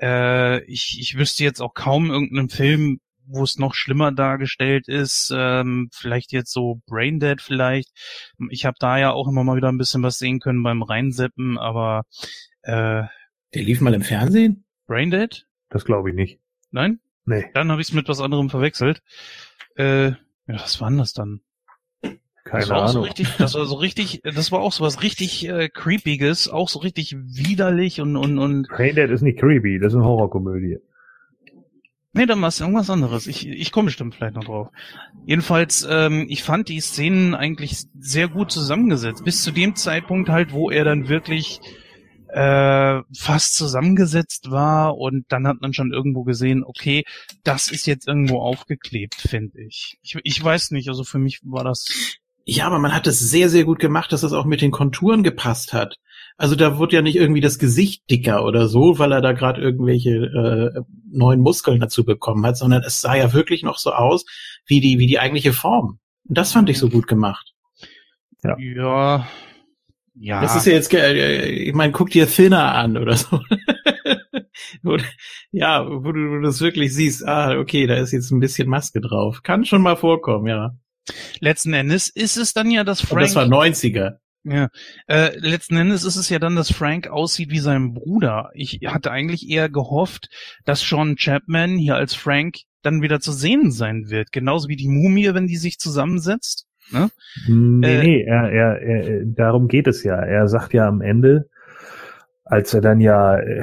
Äh, ich, ich wüsste jetzt auch kaum irgendeinen Film, wo es noch schlimmer dargestellt ist. Ähm, vielleicht jetzt so Braindead vielleicht. Ich habe da ja auch immer mal wieder ein bisschen was sehen können beim Reinseppen, aber äh, der lief mal im Fernsehen? Braindead? Das glaube ich nicht. Nein? Nee. Dann habe ich es mit was anderem verwechselt. Äh, ja, was war denn das dann? Keine das war Ahnung. So richtig, das war so richtig, das war auch so was richtig äh, creepiges, auch so richtig widerlich und und und. Braindead ist nicht creepy, das ist eine Horrorkomödie. Nee, dann war es irgendwas anderes. Ich, ich komme bestimmt vielleicht noch drauf. Jedenfalls, ähm, ich fand die Szenen eigentlich sehr gut zusammengesetzt. Bis zu dem Zeitpunkt halt, wo er dann wirklich äh, fast zusammengesetzt war und dann hat man schon irgendwo gesehen, okay, das ist jetzt irgendwo aufgeklebt, finde ich. ich. Ich weiß nicht, also für mich war das ja, aber man hat es sehr, sehr gut gemacht, dass das auch mit den Konturen gepasst hat. Also da wurde ja nicht irgendwie das Gesicht dicker oder so, weil er da gerade irgendwelche äh, neuen Muskeln dazu bekommen hat, sondern es sah ja wirklich noch so aus wie die, wie die eigentliche Form. Und das fand ich so gut gemacht. Ja. Ja. ja. Das ist ja jetzt, äh, ich meine, guck dir Thinner an oder so. ja, wo du, wo du das wirklich siehst, ah, okay, da ist jetzt ein bisschen Maske drauf. Kann schon mal vorkommen, ja. Letzten Endes ist es dann ja, dass Frank. Und das war 90er. Ja, äh, letzten Endes ist es ja dann, dass Frank aussieht wie sein Bruder. Ich hatte eigentlich eher gehofft, dass Sean Chapman hier als Frank dann wieder zu sehen sein wird. Genauso wie die Mumie, wenn die sich zusammensetzt. Ne? Nee, äh, nee, er, er, er, darum geht es ja. Er sagt ja am Ende, als er dann ja, äh,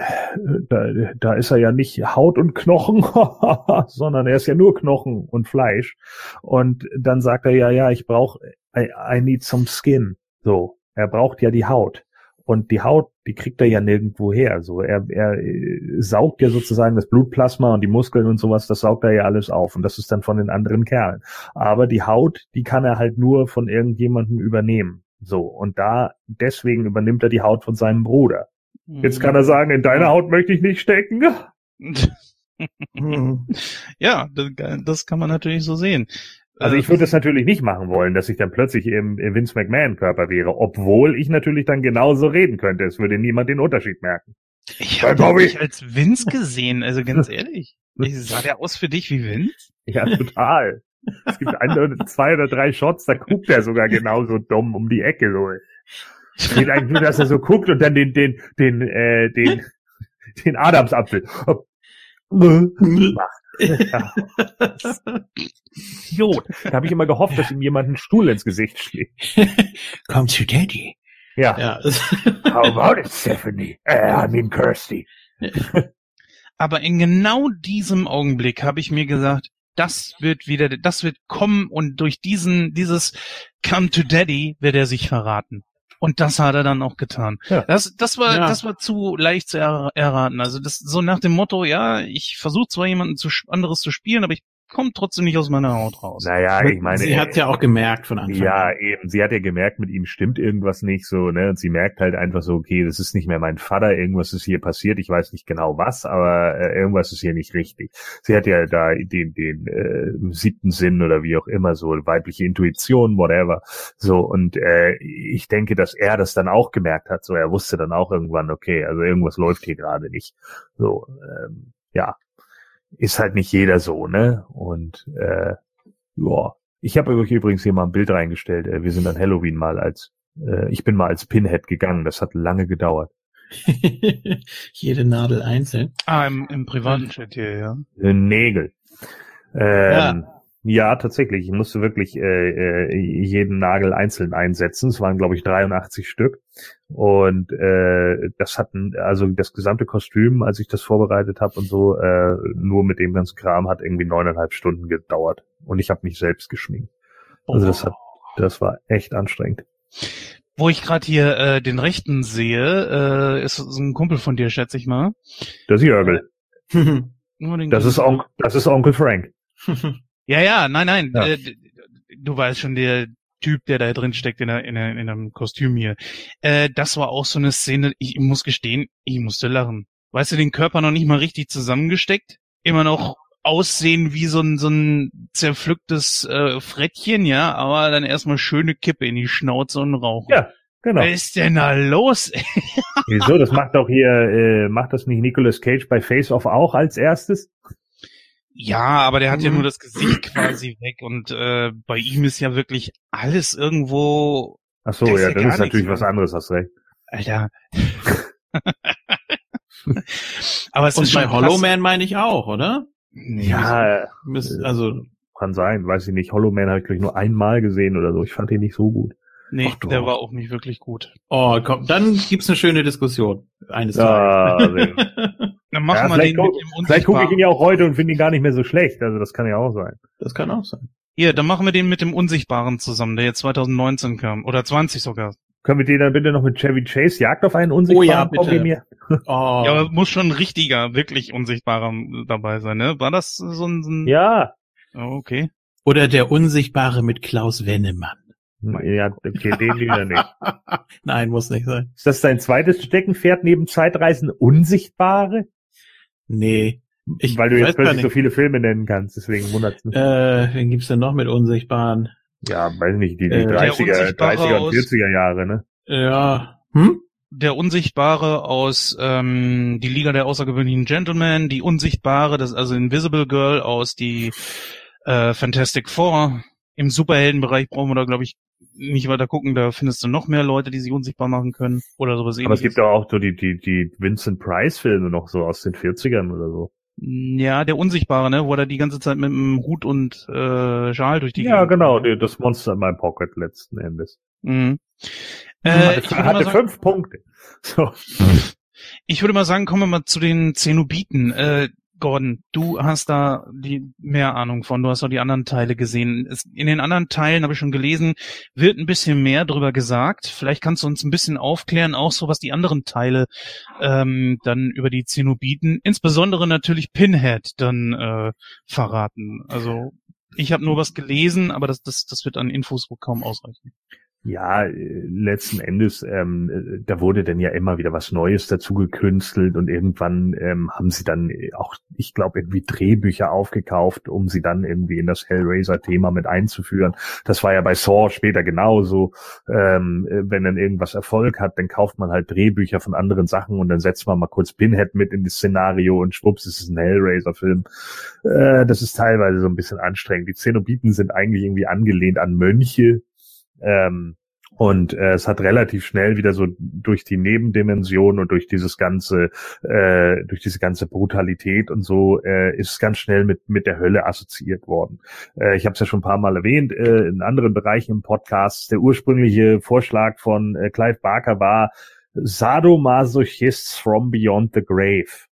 da, da ist er ja nicht Haut und Knochen, sondern er ist ja nur Knochen und Fleisch. Und dann sagt er ja, ja, ich brauche, I, I need some skin. So, er braucht ja die Haut. Und die Haut, die kriegt er ja nirgendwo her. So, er, er äh, saugt ja sozusagen das Blutplasma und die Muskeln und sowas, das saugt er ja alles auf. Und das ist dann von den anderen Kerlen. Aber die Haut, die kann er halt nur von irgendjemandem übernehmen. So, und da, deswegen übernimmt er die Haut von seinem Bruder. Jetzt kann er sagen, in deiner Haut möchte ich nicht stecken. ja, das kann man natürlich so sehen. Also ich würde es natürlich nicht machen wollen, dass ich dann plötzlich im, im Vince McMahon Körper wäre, obwohl ich natürlich dann genauso reden könnte. Es würde niemand den Unterschied merken. Ich habe dich als Vince gesehen, also ganz ehrlich. Sah der aus für dich wie Vince? Ja, total. Es gibt ein, oder zwei oder drei Shots, da guckt er sogar genauso dumm um die Ecke so. Es geht eigentlich nur, dass er so guckt und dann den, den, den, äh, den, den Adamsapfel macht. Idiot. Da habe ich immer gehofft, dass ihm jemand einen Stuhl ins Gesicht schlägt. Come to Daddy. Ja. ja. How about it, Stephanie? Uh, I mean Kirsty. Aber in genau diesem Augenblick habe ich mir gesagt, das wird wieder, das wird kommen und durch diesen, dieses Come to Daddy wird er sich verraten. Und das hat er dann auch getan. Ja. Das, das war, ja. das war zu leicht zu erraten. Also das so nach dem Motto, ja, ich versuche zwar jemanden zu, anderes zu spielen, aber ich kommt trotzdem nicht aus meiner Haut raus. Naja, ich meine. Sie hat ja auch gemerkt von Anfang Ja, an. eben. Sie hat ja gemerkt, mit ihm stimmt irgendwas nicht so, ne? Und sie merkt halt einfach so, okay, das ist nicht mehr mein Vater, irgendwas ist hier passiert, ich weiß nicht genau was, aber äh, irgendwas ist hier nicht richtig. Sie hat ja da den, den äh, siebten Sinn oder wie auch immer, so weibliche Intuition, whatever. So, und äh, ich denke, dass er das dann auch gemerkt hat. So, er wusste dann auch irgendwann, okay, also irgendwas läuft hier gerade nicht. So, ähm, ja, ist halt nicht jeder so, ne? Und äh, ja, ich habe euch übrigens hier mal ein Bild reingestellt. Äh, wir sind an Halloween mal als, äh, ich bin mal als Pinhead gegangen. Das hat lange gedauert. Jede Nadel einzeln. Ah, im, im privaten Chat hier, ja. Äh, Nägel. Ähm, ja. Ja, tatsächlich. Ich musste wirklich äh, äh, jeden Nagel einzeln einsetzen. Es waren, glaube ich, 83 Stück. Und äh, das hatten, also das gesamte Kostüm, als ich das vorbereitet habe und so, äh, nur mit dem ganzen Kram hat irgendwie neuneinhalb Stunden gedauert. Und ich habe mich selbst geschminkt. Also das hat, das war echt anstrengend. Wo ich gerade hier äh, den Rechten sehe, äh, ist ein Kumpel von dir, schätze ich mal. Das ist Jörgel. das, ist Onkel, das ist Onkel Frank. Ja, ja, nein, nein. Ja. Äh, du weißt schon, der Typ, der da drin steckt in, der, in, der, in einem Kostüm hier. Äh, das war auch so eine Szene, ich muss gestehen, ich musste lachen. Weißt du, den Körper noch nicht mal richtig zusammengesteckt, immer noch aussehen wie so ein, so ein zerpflücktes äh, Frettchen, ja, aber dann erstmal schöne Kippe in die Schnauze und Rauch. Ja, genau. Was ist denn da los? Wieso? Das macht doch hier, äh, macht das nicht Nicolas Cage bei Face Off auch als erstes? Ja, aber der hat mhm. ja nur das Gesicht quasi weg und äh, bei ihm ist ja wirklich alles irgendwo. Ach so, ja, das ist natürlich was anderes, hast recht. Alter. aber es und ist bei Hollow Man meine ich auch, oder? Ja, also kann sein, weiß ich nicht. Hollow Man habe ich glaube ich nur einmal gesehen oder so. Ich fand ihn nicht so gut. Nee, Ach, der war auch nicht wirklich gut. Oh, komm, dann gibt's eine schöne Diskussion eines ja, Tages. Dann machen ja, wir den guck, mit dem Vielleicht gucke ich ihn ja auch heute und finde ihn gar nicht mehr so schlecht. Also das kann ja auch sein. Das kann auch sein. Hier, dann machen wir den mit dem Unsichtbaren zusammen, der jetzt 2019 kam. Oder 20 sogar. Können wir den dann bitte noch mit Chevy Chase Jagd auf einen Unsichtbaren oh, ja, bitte. Oh. Ja, aber muss schon ein richtiger, wirklich Unsichtbarer dabei sein, ne? War das so ein... So ein ja. Oh, okay. Oder der Unsichtbare mit Klaus Wennemann. Ja, okay, den wieder nicht. Nein, muss nicht sein. Ist das dein zweites Steckenpferd neben Zeitreisen Unsichtbare? Nee. Ich Weil du jetzt plötzlich so viele Filme nennen kannst, deswegen wundert's mich. Äh, wen gibt's denn noch mit Unsichtbaren? Ja, weiß nicht, die, die äh, 30er, 30er und 40er Jahre, ne? Ja. Hm? Der Unsichtbare aus ähm, die Liga der außergewöhnlichen Gentlemen, die Unsichtbare, das also Invisible Girl aus die äh, Fantastic Four. Im Superheldenbereich brauchen wir da, glaube ich, nicht weiter gucken, da findest du noch mehr Leute, die sich unsichtbar machen können oder sowas ähnliches. Aber es gibt ja auch so die, die, die Vincent Price Filme noch so aus den 40ern oder so. Ja, der Unsichtbare, ne, wo er die ganze Zeit mit einem Hut und äh, Schal durch die Ja, Gegend genau, die, das Monster in meinem Pocket letzten Endes. Mhm. Äh, hatte, ich hatte sagen, fünf Punkte. So. Ich würde mal sagen, kommen wir mal zu den Zenobiten. Äh, Gordon, du hast da die mehr Ahnung von, du hast auch die anderen Teile gesehen. in den anderen Teilen habe ich schon gelesen, wird ein bisschen mehr drüber gesagt. Vielleicht kannst du uns ein bisschen aufklären, auch so was die anderen Teile ähm, dann über die Zenobiten, insbesondere natürlich Pinhead, dann äh, verraten. Also ich habe nur was gelesen, aber das, das, das wird an Infos wohl kaum ausreichen. Ja, äh, letzten Endes, ähm, äh, da wurde dann ja immer wieder was Neues dazu gekünstelt und irgendwann ähm, haben sie dann auch, ich glaube, irgendwie Drehbücher aufgekauft, um sie dann irgendwie in das Hellraiser-Thema mit einzuführen. Das war ja bei Saw später genauso. Ähm, wenn dann irgendwas Erfolg hat, dann kauft man halt Drehbücher von anderen Sachen und dann setzt man mal kurz Pinhead mit in das Szenario und schwupps, es ist ein Hellraiser-Film. Äh, das ist teilweise so ein bisschen anstrengend. Die Zenobiten sind eigentlich irgendwie angelehnt an Mönche, ähm, und äh, es hat relativ schnell wieder so durch die Nebendimension und durch dieses ganze, äh, durch diese ganze Brutalität und so, äh, ist es ganz schnell mit mit der Hölle assoziiert worden. Äh, ich habe es ja schon ein paar Mal erwähnt äh, in anderen Bereichen im Podcast. Der ursprüngliche Vorschlag von äh, Clive Barker war Sadomasochists from Beyond the Grave.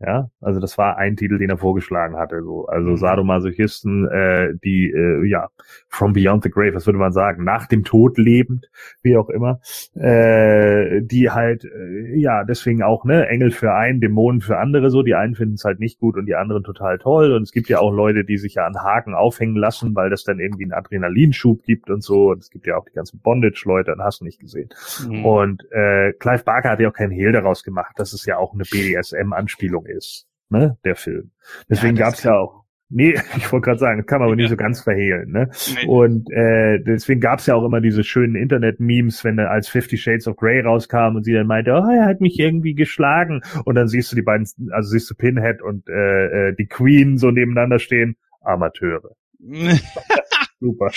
Ja, also das war ein Titel, den er vorgeschlagen hatte. So, also mhm. Sadomasochisten, äh, die äh, ja from beyond the grave, was würde man sagen, nach dem Tod lebend, wie auch immer, äh, die halt äh, ja deswegen auch ne Engel für einen, Dämonen für andere. So, die einen finden es halt nicht gut und die anderen total toll. Und es gibt ja auch Leute, die sich ja an Haken aufhängen lassen, weil das dann irgendwie einen Adrenalinschub gibt und so. Und es gibt ja auch die ganzen Bondage-Leute, dann hast du nicht gesehen. Mhm. Und äh, Clive Barker hat ja auch keinen Hehl daraus gemacht. Das ist ja auch eine BDSM-Anspielung ist, ne, der Film. Deswegen ja, gab's ja auch, nee, ich wollte gerade sagen, das kann man aber ja. nicht so ganz verhehlen, ne? Nee. Und äh, deswegen gab's ja auch immer diese schönen Internet-Memes, wenn er als Fifty Shades of Grey rauskam und sie dann meinte, oh, er hat mich irgendwie geschlagen. Und dann siehst du die beiden, also siehst du Pinhead und äh, äh die Queen so nebeneinander stehen, Amateure. Super.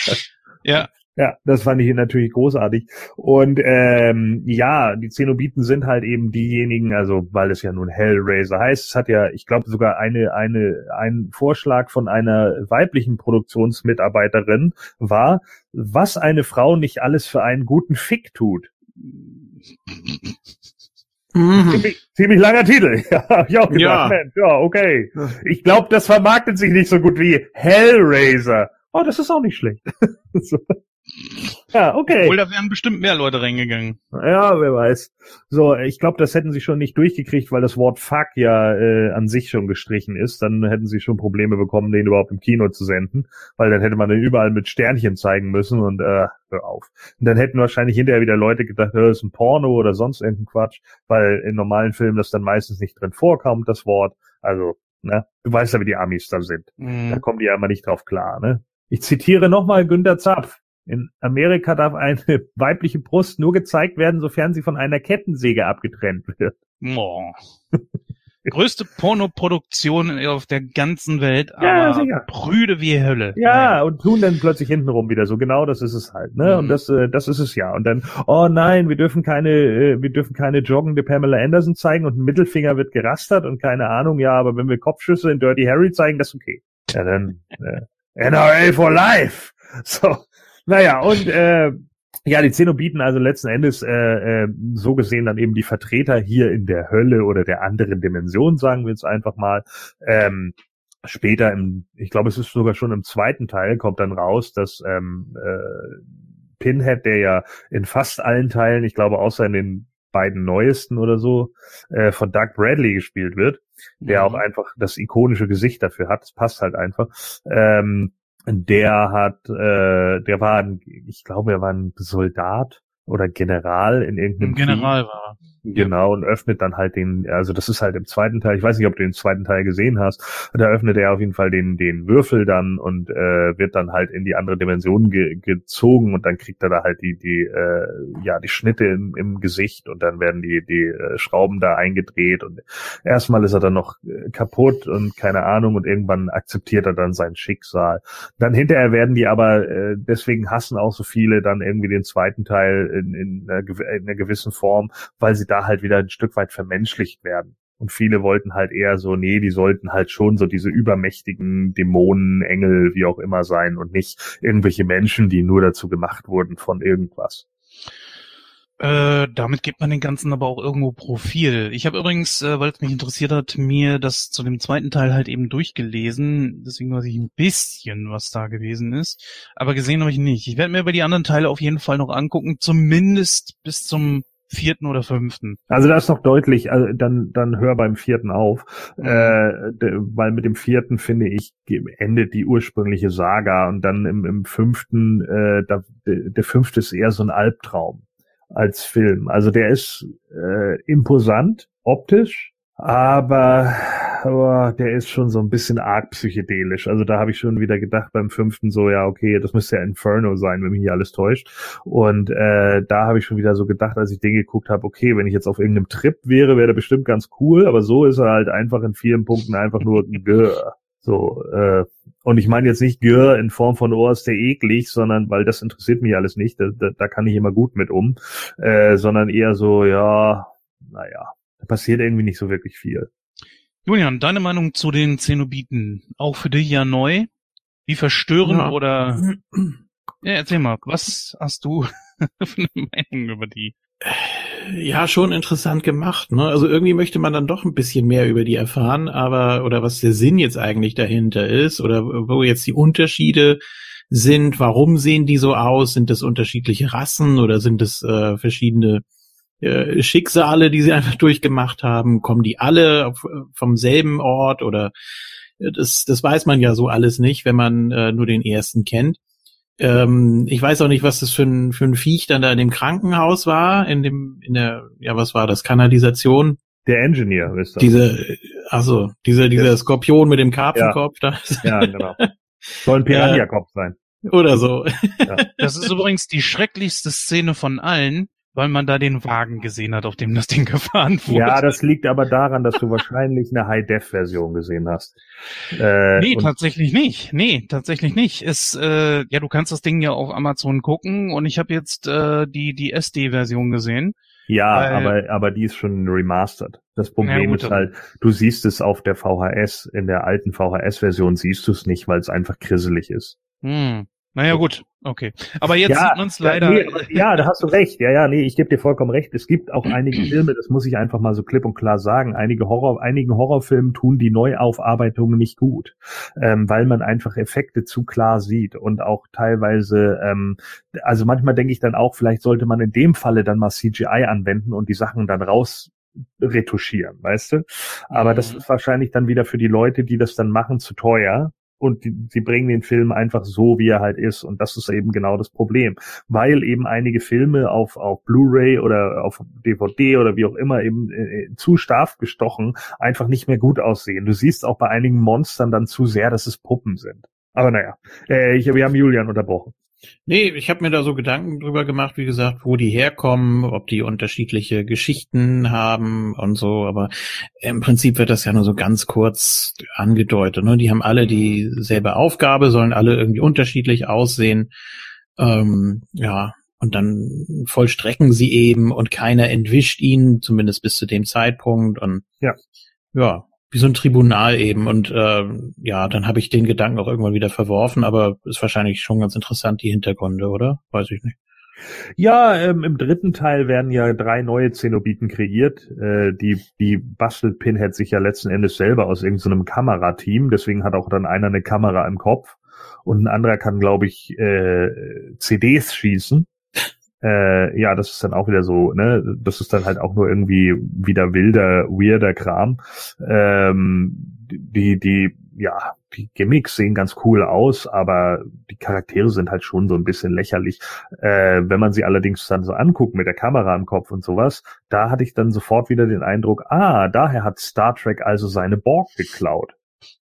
Ja, ja, das fand ich natürlich großartig. Und ähm, ja, die Zenobiten sind halt eben diejenigen, also weil es ja nun Hellraiser heißt, es hat ja, ich glaube sogar eine, eine, ein Vorschlag von einer weiblichen Produktionsmitarbeiterin war, was eine Frau nicht alles für einen guten Fick tut. Mhm. Ziemlich, ziemlich, langer Titel. Ja, hab ich auch gedacht, ja. Ja, okay. Ich glaube, das vermarktet sich nicht so gut wie Hellraiser. Oh, das ist auch nicht schlecht. so. Ja, okay. Obwohl, da wären bestimmt mehr Leute reingegangen. Ja, wer weiß. So, ich glaube, das hätten sie schon nicht durchgekriegt, weil das Wort Fuck ja äh, an sich schon gestrichen ist. Dann hätten sie schon Probleme bekommen, den überhaupt im Kino zu senden, weil dann hätte man den überall mit Sternchen zeigen müssen und äh, hör auf. Und dann hätten wahrscheinlich hinterher wieder Leute gedacht, das ist ein Porno oder sonst irgendein Quatsch, weil in normalen Filmen das dann meistens nicht drin vorkommt, das Wort. Also, ne, du weißt ja, wie die Amis da sind. Mhm. Da kommen die ja immer nicht drauf klar, ne? Ich zitiere nochmal Günter Zapf. In Amerika darf eine weibliche Brust nur gezeigt werden, sofern sie von einer Kettensäge abgetrennt wird. Oh. Größte Pornoproduktion auf der ganzen Welt, ja, aber sicher. prüde wie Hölle. Ja, ja, und tun dann plötzlich hintenrum wieder so. Genau, das ist es halt, ne? Mhm. Und das, äh, das ist es ja. Und dann, oh nein, wir dürfen keine, äh, wir dürfen keine joggende Pamela Anderson zeigen und ein Mittelfinger wird gerastert und keine Ahnung. Ja, aber wenn wir Kopfschüsse in Dirty Harry zeigen, das ist okay. Ja, dann äh, NRA for life. So, naja, und äh, ja, die Zenobiten also letzten Endes äh, äh, so gesehen dann eben die Vertreter hier in der Hölle oder der anderen Dimension, sagen wir jetzt einfach mal. Ähm, später im, ich glaube, es ist sogar schon im zweiten Teil, kommt dann raus, dass ähm, äh, Pinhead, der ja in fast allen Teilen, ich glaube außer in den beiden neuesten oder so, äh, von Doug Bradley gespielt wird, der mhm. auch einfach das ikonische Gesicht dafür hat. Das passt halt einfach. Ähm, der hat, äh, der war, ein, ich glaube, er war ein Soldat oder General in irgendeinem General Krieg. war Genau, und öffnet dann halt den, also das ist halt im zweiten Teil, ich weiß nicht, ob du den zweiten Teil gesehen hast, da öffnet er auf jeden Fall den, den Würfel dann und äh, wird dann halt in die andere Dimension ge gezogen und dann kriegt er da halt die, die, äh, ja, die Schnitte im, im Gesicht und dann werden die, die äh, Schrauben da eingedreht und erstmal ist er dann noch äh, kaputt und keine Ahnung und irgendwann akzeptiert er dann sein Schicksal. Dann hinterher werden die aber, äh, deswegen hassen auch so viele dann irgendwie den zweiten Teil in, in, einer, in einer gewissen Form, weil sie da halt wieder ein Stück weit vermenschlicht werden. Und viele wollten halt eher so, nee, die sollten halt schon so diese übermächtigen Dämonen, Engel, wie auch immer sein und nicht irgendwelche Menschen, die nur dazu gemacht wurden von irgendwas. Äh, damit gibt man den Ganzen aber auch irgendwo Profil. Ich habe übrigens, äh, weil es mich interessiert hat, mir das zu dem zweiten Teil halt eben durchgelesen. Deswegen weiß ich ein bisschen, was da gewesen ist. Aber gesehen habe ich nicht. Ich werde mir aber die anderen Teile auf jeden Fall noch angucken, zumindest bis zum vierten oder fünften. Also da ist noch deutlich, also dann, dann hör beim vierten auf, mhm. äh, weil mit dem vierten finde ich endet die ursprüngliche Saga und dann im, im fünften, äh, da, de, der fünfte ist eher so ein Albtraum als Film. Also der ist äh, imposant optisch, aber aber der ist schon so ein bisschen arg psychedelisch. Also da habe ich schon wieder gedacht beim fünften so, ja, okay, das müsste ja Inferno sein, wenn mich hier alles täuscht. Und äh, da habe ich schon wieder so gedacht, als ich den geguckt habe, okay, wenn ich jetzt auf irgendeinem Trip wäre, wäre der bestimmt ganz cool, aber so ist er halt einfach in vielen Punkten einfach nur Gör. So, äh, und ich meine jetzt nicht Gör in Form von oh, ist der eklig, sondern weil das interessiert mich alles nicht, da, da, da kann ich immer gut mit um, äh, sondern eher so, ja, naja, da passiert irgendwie nicht so wirklich viel. Julian, deine Meinung zu den Zenobiten? Auch für dich ja neu? Wie verstörend ja. oder? Ja, erzähl mal, was hast du für eine Meinung über die? ja schon interessant gemacht. Ne? Also irgendwie möchte man dann doch ein bisschen mehr über die erfahren, aber oder was der Sinn jetzt eigentlich dahinter ist oder wo jetzt die Unterschiede sind. Warum sehen die so aus? Sind das unterschiedliche Rassen oder sind es äh, verschiedene äh, Schicksale, die sie einfach durchgemacht haben? Kommen die alle auf, vom selben Ort oder äh, das, das weiß man ja so alles nicht, wenn man äh, nur den ersten kennt. Ähm, ich weiß auch nicht, was das für ein, für ein Viech dann da in dem Krankenhaus war, in dem, in der, ja, was war das, Kanalisation? Der Engineer ist das. Diese, also, dieser, dieser Skorpion mit dem Karpfenkopf ja. da. Ja, genau. Soll ein Piranha-Kopf sein. Oder so. Ja. Das ist übrigens die schrecklichste Szene von allen, weil man da den Wagen gesehen hat, auf dem das Ding gefahren wurde. Ja, das liegt aber daran, dass du wahrscheinlich eine High-Def-Version gesehen hast. Äh, nee, tatsächlich nicht. Nee, tatsächlich nicht. Ist, äh, ja, du kannst das Ding ja auf Amazon gucken und ich habe jetzt äh, die, die SD-Version gesehen. Ja, weil, aber, aber die ist schon remastered. Das Problem ja, gut, ist halt, du siehst es auf der VHS, in der alten VHS-Version siehst du es nicht, weil es einfach grisselig ist. Hm. Naja, gut, okay. Aber jetzt ja, sieht man es leider. Nee, ja, da hast du recht. Ja, ja, nee, ich gebe dir vollkommen recht. Es gibt auch einige Filme, das muss ich einfach mal so klipp und klar sagen. Einige Horror, einigen Horrorfilmen tun die Neuaufarbeitungen nicht gut, ähm, weil man einfach Effekte zu klar sieht und auch teilweise, ähm, also manchmal denke ich dann auch, vielleicht sollte man in dem Falle dann mal CGI anwenden und die Sachen dann raus retuschieren, weißt du? Aber mhm. das ist wahrscheinlich dann wieder für die Leute, die das dann machen, zu teuer und die, sie bringen den Film einfach so, wie er halt ist. Und das ist eben genau das Problem. Weil eben einige Filme auf, auf Blu-ray oder auf DVD oder wie auch immer eben äh, zu stark gestochen einfach nicht mehr gut aussehen. Du siehst auch bei einigen Monstern dann zu sehr, dass es Puppen sind. Aber naja, äh, ich, wir haben Julian unterbrochen. Nee, ich habe mir da so Gedanken drüber gemacht, wie gesagt, wo die herkommen, ob die unterschiedliche Geschichten haben und so, aber im Prinzip wird das ja nur so ganz kurz angedeutet. Ne? Die haben alle dieselbe Aufgabe, sollen alle irgendwie unterschiedlich aussehen. Ähm, ja, und dann vollstrecken sie eben und keiner entwischt ihn, zumindest bis zu dem Zeitpunkt. Und ja, ja wie so ein Tribunal eben. Und äh, ja, dann habe ich den Gedanken auch irgendwann wieder verworfen, aber ist wahrscheinlich schon ganz interessant, die Hintergründe, oder? Weiß ich nicht. Ja, ähm, im dritten Teil werden ja drei neue Zenobiten kreiert. Äh, die, die bastelt Pinhead sich ja letzten Endes selber aus irgendeinem so Kamerateam. Deswegen hat auch dann einer eine Kamera im Kopf und ein anderer kann, glaube ich, äh, CDs schießen. Äh, ja, das ist dann auch wieder so, ne, das ist dann halt auch nur irgendwie wieder wilder, weirder Kram. Ähm, die, die, ja, die Gimmicks sehen ganz cool aus, aber die Charaktere sind halt schon so ein bisschen lächerlich. Äh, wenn man sie allerdings dann so anguckt mit der Kamera im Kopf und sowas, da hatte ich dann sofort wieder den Eindruck, ah, daher hat Star Trek also seine Borg geklaut.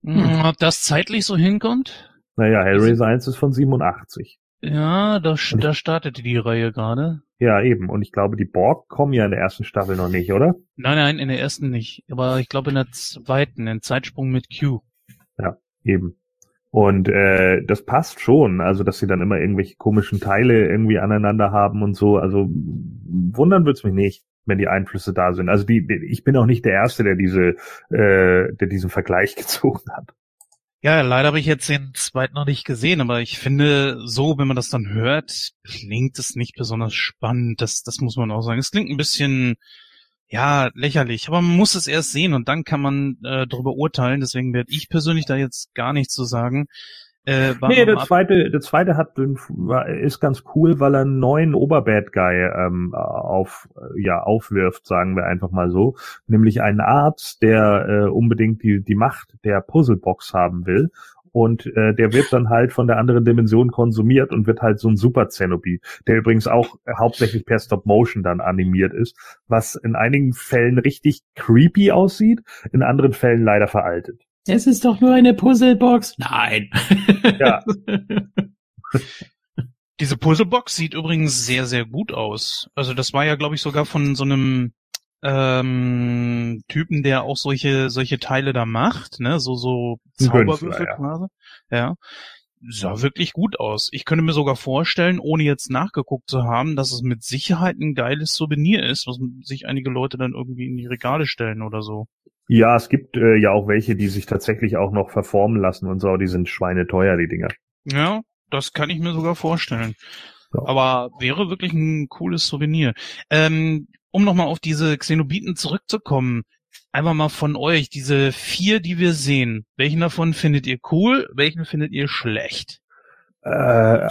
Hm. Ob das zeitlich so hinkommt? Naja, Hellraiser 1 ist von 87. Ja, da, da startete die Reihe gerade. Ja, eben. Und ich glaube, die Borg kommen ja in der ersten Staffel noch nicht, oder? Nein, nein, in der ersten nicht. Aber ich glaube in der zweiten, in Zeitsprung mit Q. Ja, eben. Und äh, das passt schon, also dass sie dann immer irgendwelche komischen Teile irgendwie aneinander haben und so. Also wundern wird's mich nicht, wenn die Einflüsse da sind. Also die, die ich bin auch nicht der Erste, der diese, äh, der diesen Vergleich gezogen hat. Ja, leider habe ich jetzt den zweiten noch nicht gesehen, aber ich finde, so, wenn man das dann hört, klingt es nicht besonders spannend. Das, das muss man auch sagen. Es klingt ein bisschen, ja, lächerlich, aber man muss es erst sehen und dann kann man äh, darüber urteilen. Deswegen werde ich persönlich da jetzt gar nichts zu sagen. Äh, nee, der zweite, der zweite hat ist ganz cool, weil er einen neuen Oberbad Guy ähm, auf ja aufwirft, sagen wir einfach mal so, nämlich einen Arzt, der äh, unbedingt die die Macht der Puzzlebox haben will und äh, der wird dann halt von der anderen Dimension konsumiert und wird halt so ein Super Zenobie, der übrigens auch hauptsächlich per Stop Motion dann animiert ist, was in einigen Fällen richtig creepy aussieht, in anderen Fällen leider veraltet. Es ist doch nur eine Puzzlebox. Nein. Ja. Diese Puzzlebox sieht übrigens sehr, sehr gut aus. Also das war ja, glaube ich, sogar von so einem ähm, Typen, der auch solche solche Teile da macht, ne, so so Zauberwürfel ja. quasi. Ja, sah wirklich gut aus. Ich könnte mir sogar vorstellen, ohne jetzt nachgeguckt zu haben, dass es mit Sicherheit ein geiles Souvenir ist, was sich einige Leute dann irgendwie in die Regale stellen oder so. Ja, es gibt äh, ja auch welche, die sich tatsächlich auch noch verformen lassen und so, die sind schweineteuer, die Dinger. Ja, das kann ich mir sogar vorstellen. Ja. Aber wäre wirklich ein cooles Souvenir. Ähm, um nochmal auf diese Xenobiten zurückzukommen, einfach mal von euch, diese vier, die wir sehen, welchen davon findet ihr cool, welchen findet ihr schlecht? Äh,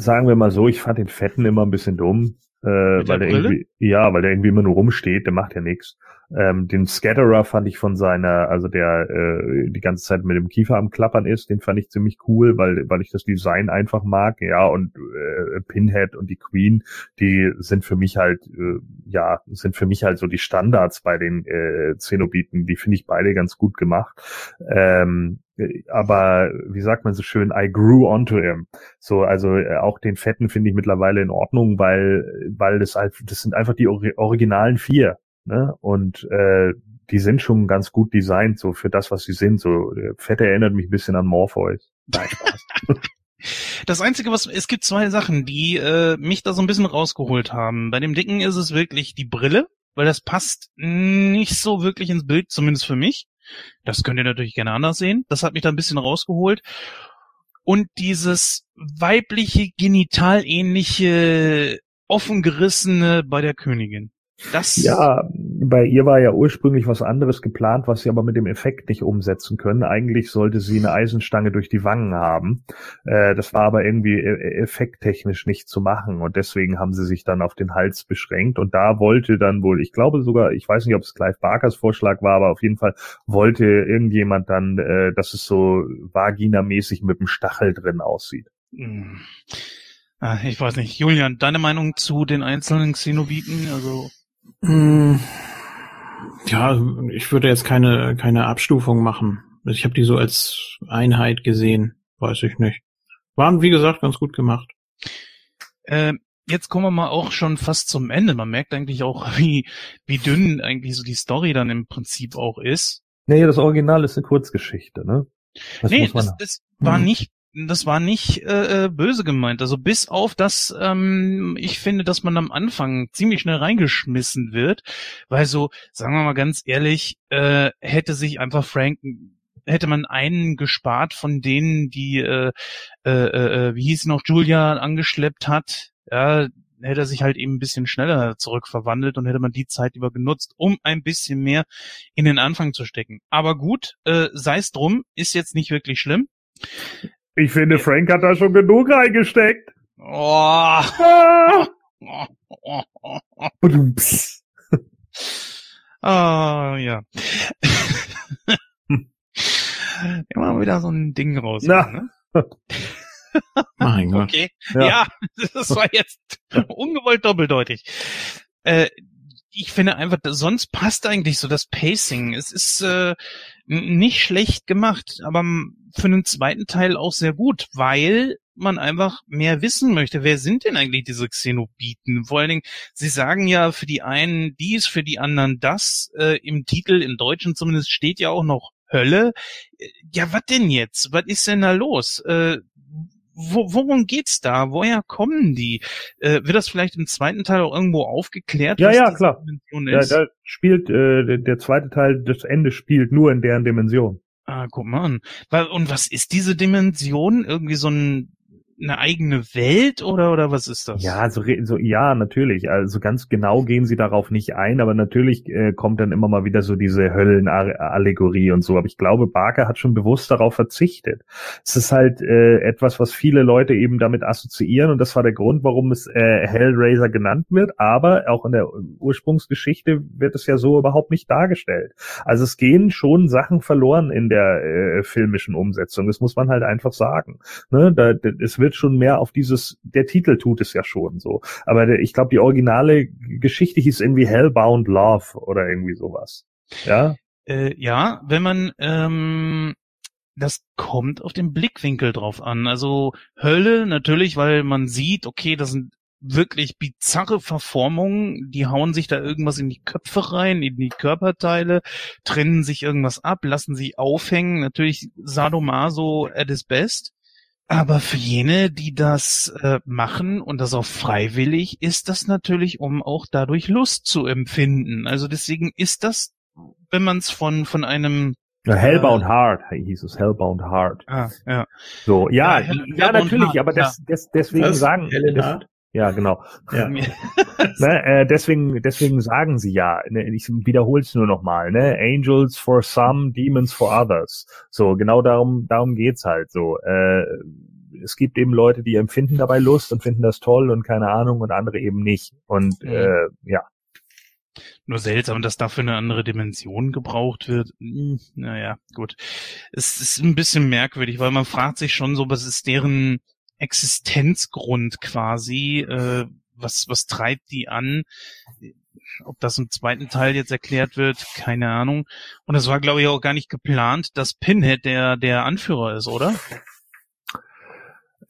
sagen wir mal so, ich fand den Fetten immer ein bisschen dumm. Äh, weil der irgendwie, ja, weil der irgendwie immer nur rumsteht, der macht ja nichts. Ähm, den Scatterer fand ich von seiner, also der äh, die ganze Zeit mit dem Kiefer am Klappern ist, den fand ich ziemlich cool, weil weil ich das Design einfach mag. Ja, und äh, Pinhead und die Queen, die sind für mich halt, äh, ja, sind für mich halt so die Standards bei den äh, Zenobiten. Die finde ich beide ganz gut gemacht. Ähm, aber wie sagt man so schön, I grew onto him. So, also äh, auch den Fetten finde ich mittlerweile in Ordnung, weil weil das halt, das sind einfach die originalen vier. Ne? Und äh, die sind schon ganz gut designt, so für das, was sie sind. So, der Fette erinnert mich ein bisschen an Morpheus. Nein, Spaß. Das Einzige, was es gibt zwei Sachen, die äh, mich da so ein bisschen rausgeholt haben. Bei dem Dicken ist es wirklich die Brille, weil das passt nicht so wirklich ins Bild, zumindest für mich. Das könnt ihr natürlich gerne anders sehen. Das hat mich da ein bisschen rausgeholt. Und dieses weibliche, genitalähnliche, offengerissene bei der Königin. Das ja, bei ihr war ja ursprünglich was anderes geplant, was sie aber mit dem Effekt nicht umsetzen können. Eigentlich sollte sie eine Eisenstange durch die Wangen haben. Äh, das war aber irgendwie e-, effekttechnisch nicht zu machen und deswegen haben sie sich dann auf den Hals beschränkt und da wollte dann wohl, ich glaube sogar, ich weiß nicht, ob es Clive Barkers Vorschlag war, aber auf jeden Fall wollte irgendjemand dann, äh, dass es so vaginamäßig mit dem Stachel drin aussieht. Hm. Ah, ich weiß nicht. Julian, deine Meinung zu den einzelnen Xenobiten? Also. Ja, ich würde jetzt keine, keine Abstufung machen. Ich habe die so als Einheit gesehen, weiß ich nicht. Waren, wie gesagt, ganz gut gemacht. Äh, jetzt kommen wir mal auch schon fast zum Ende. Man merkt eigentlich auch, wie, wie dünn eigentlich so die Story dann im Prinzip auch ist. Nee, das Original ist eine Kurzgeschichte, ne? Das nee, das, das war hm. nicht das war nicht äh, äh, böse gemeint. Also bis auf das, ähm, ich finde, dass man am Anfang ziemlich schnell reingeschmissen wird, weil so, sagen wir mal ganz ehrlich, äh, hätte sich einfach Frank hätte man einen gespart von denen, die, äh, äh, äh, wie hieß noch, Julia angeschleppt hat, ja, hätte er sich halt eben ein bisschen schneller zurückverwandelt und hätte man die Zeit über genutzt, um ein bisschen mehr in den Anfang zu stecken. Aber gut, äh, sei es drum, ist jetzt nicht wirklich schlimm. Ich finde, Frank hat da schon genug reingesteckt. Oh. Ah. ah, ja. Immer wieder so ein Ding raus. Na. Ne? mein Gott. Okay. Ja. ja, das war jetzt ungewollt doppeldeutig. Äh, ich finde einfach, sonst passt eigentlich so das Pacing. Es ist äh, nicht schlecht gemacht, aber für den zweiten Teil auch sehr gut, weil man einfach mehr wissen möchte. Wer sind denn eigentlich diese Xenobiten? Vor allen Dingen, sie sagen ja für die einen dies, für die anderen das. Äh, Im Titel, im Deutschen zumindest, steht ja auch noch Hölle. Äh, ja, was denn jetzt? Was ist denn da los? Äh, wo, worum geht's da? Woher kommen die? Äh, wird das vielleicht im zweiten Teil auch irgendwo aufgeklärt? Ja, ja, klar. Ja, da spielt äh, der zweite Teil, das Ende spielt nur in deren Dimension. Ah, guck mal an. Und was ist diese Dimension? Irgendwie so ein eine eigene Welt oder oder was ist das? Ja, so, so ja, natürlich. Also ganz genau gehen sie darauf nicht ein, aber natürlich äh, kommt dann immer mal wieder so diese Höllenallegorie und so. Aber ich glaube, Barker hat schon bewusst darauf verzichtet. Es ist halt äh, etwas, was viele Leute eben damit assoziieren und das war der Grund, warum es äh, Hellraiser genannt wird. Aber auch in der Ursprungsgeschichte wird es ja so überhaupt nicht dargestellt. Also es gehen schon Sachen verloren in der äh, filmischen Umsetzung. Das muss man halt einfach sagen. Ne? Da, es wird schon mehr auf dieses, der Titel tut es ja schon so. Aber der, ich glaube, die originale Geschichte hieß irgendwie Hellbound Love oder irgendwie sowas. Ja? Äh, ja, wenn man, ähm, das kommt auf den Blickwinkel drauf an. Also Hölle natürlich, weil man sieht, okay, das sind wirklich bizarre Verformungen, die hauen sich da irgendwas in die Köpfe rein, in die Körperteile, trennen sich irgendwas ab, lassen sich aufhängen. Natürlich Sadomaso at his best. Aber für jene, die das äh, machen und das auch freiwillig, ist das natürlich, um auch dadurch Lust zu empfinden. Also deswegen ist das, wenn man es von von einem ja, Hellbound äh, Heart hieß es, Hellbound Heart. Ah, ja. So, ja, ja, ja natürlich, Heart, aber das, das, deswegen Was? sagen, das, Ja, genau. Ja. ne, äh, deswegen, deswegen sagen sie ja, ne, ich wiederhole es nur nochmal, ne? Angels for some, Demons for others. So, genau darum, darum geht's halt so. Äh, es gibt eben Leute, die empfinden dabei Lust und finden das toll und keine Ahnung und andere eben nicht. Und mhm. äh, ja. Nur seltsam, dass dafür eine andere Dimension gebraucht wird. Hm, naja, gut. Es ist ein bisschen merkwürdig, weil man fragt sich schon so, was ist deren Existenzgrund quasi, äh, was, was treibt die an? Ob das im zweiten Teil jetzt erklärt wird, keine Ahnung. Und es war, glaube ich, auch gar nicht geplant, dass Pinhead der, der Anführer ist, oder?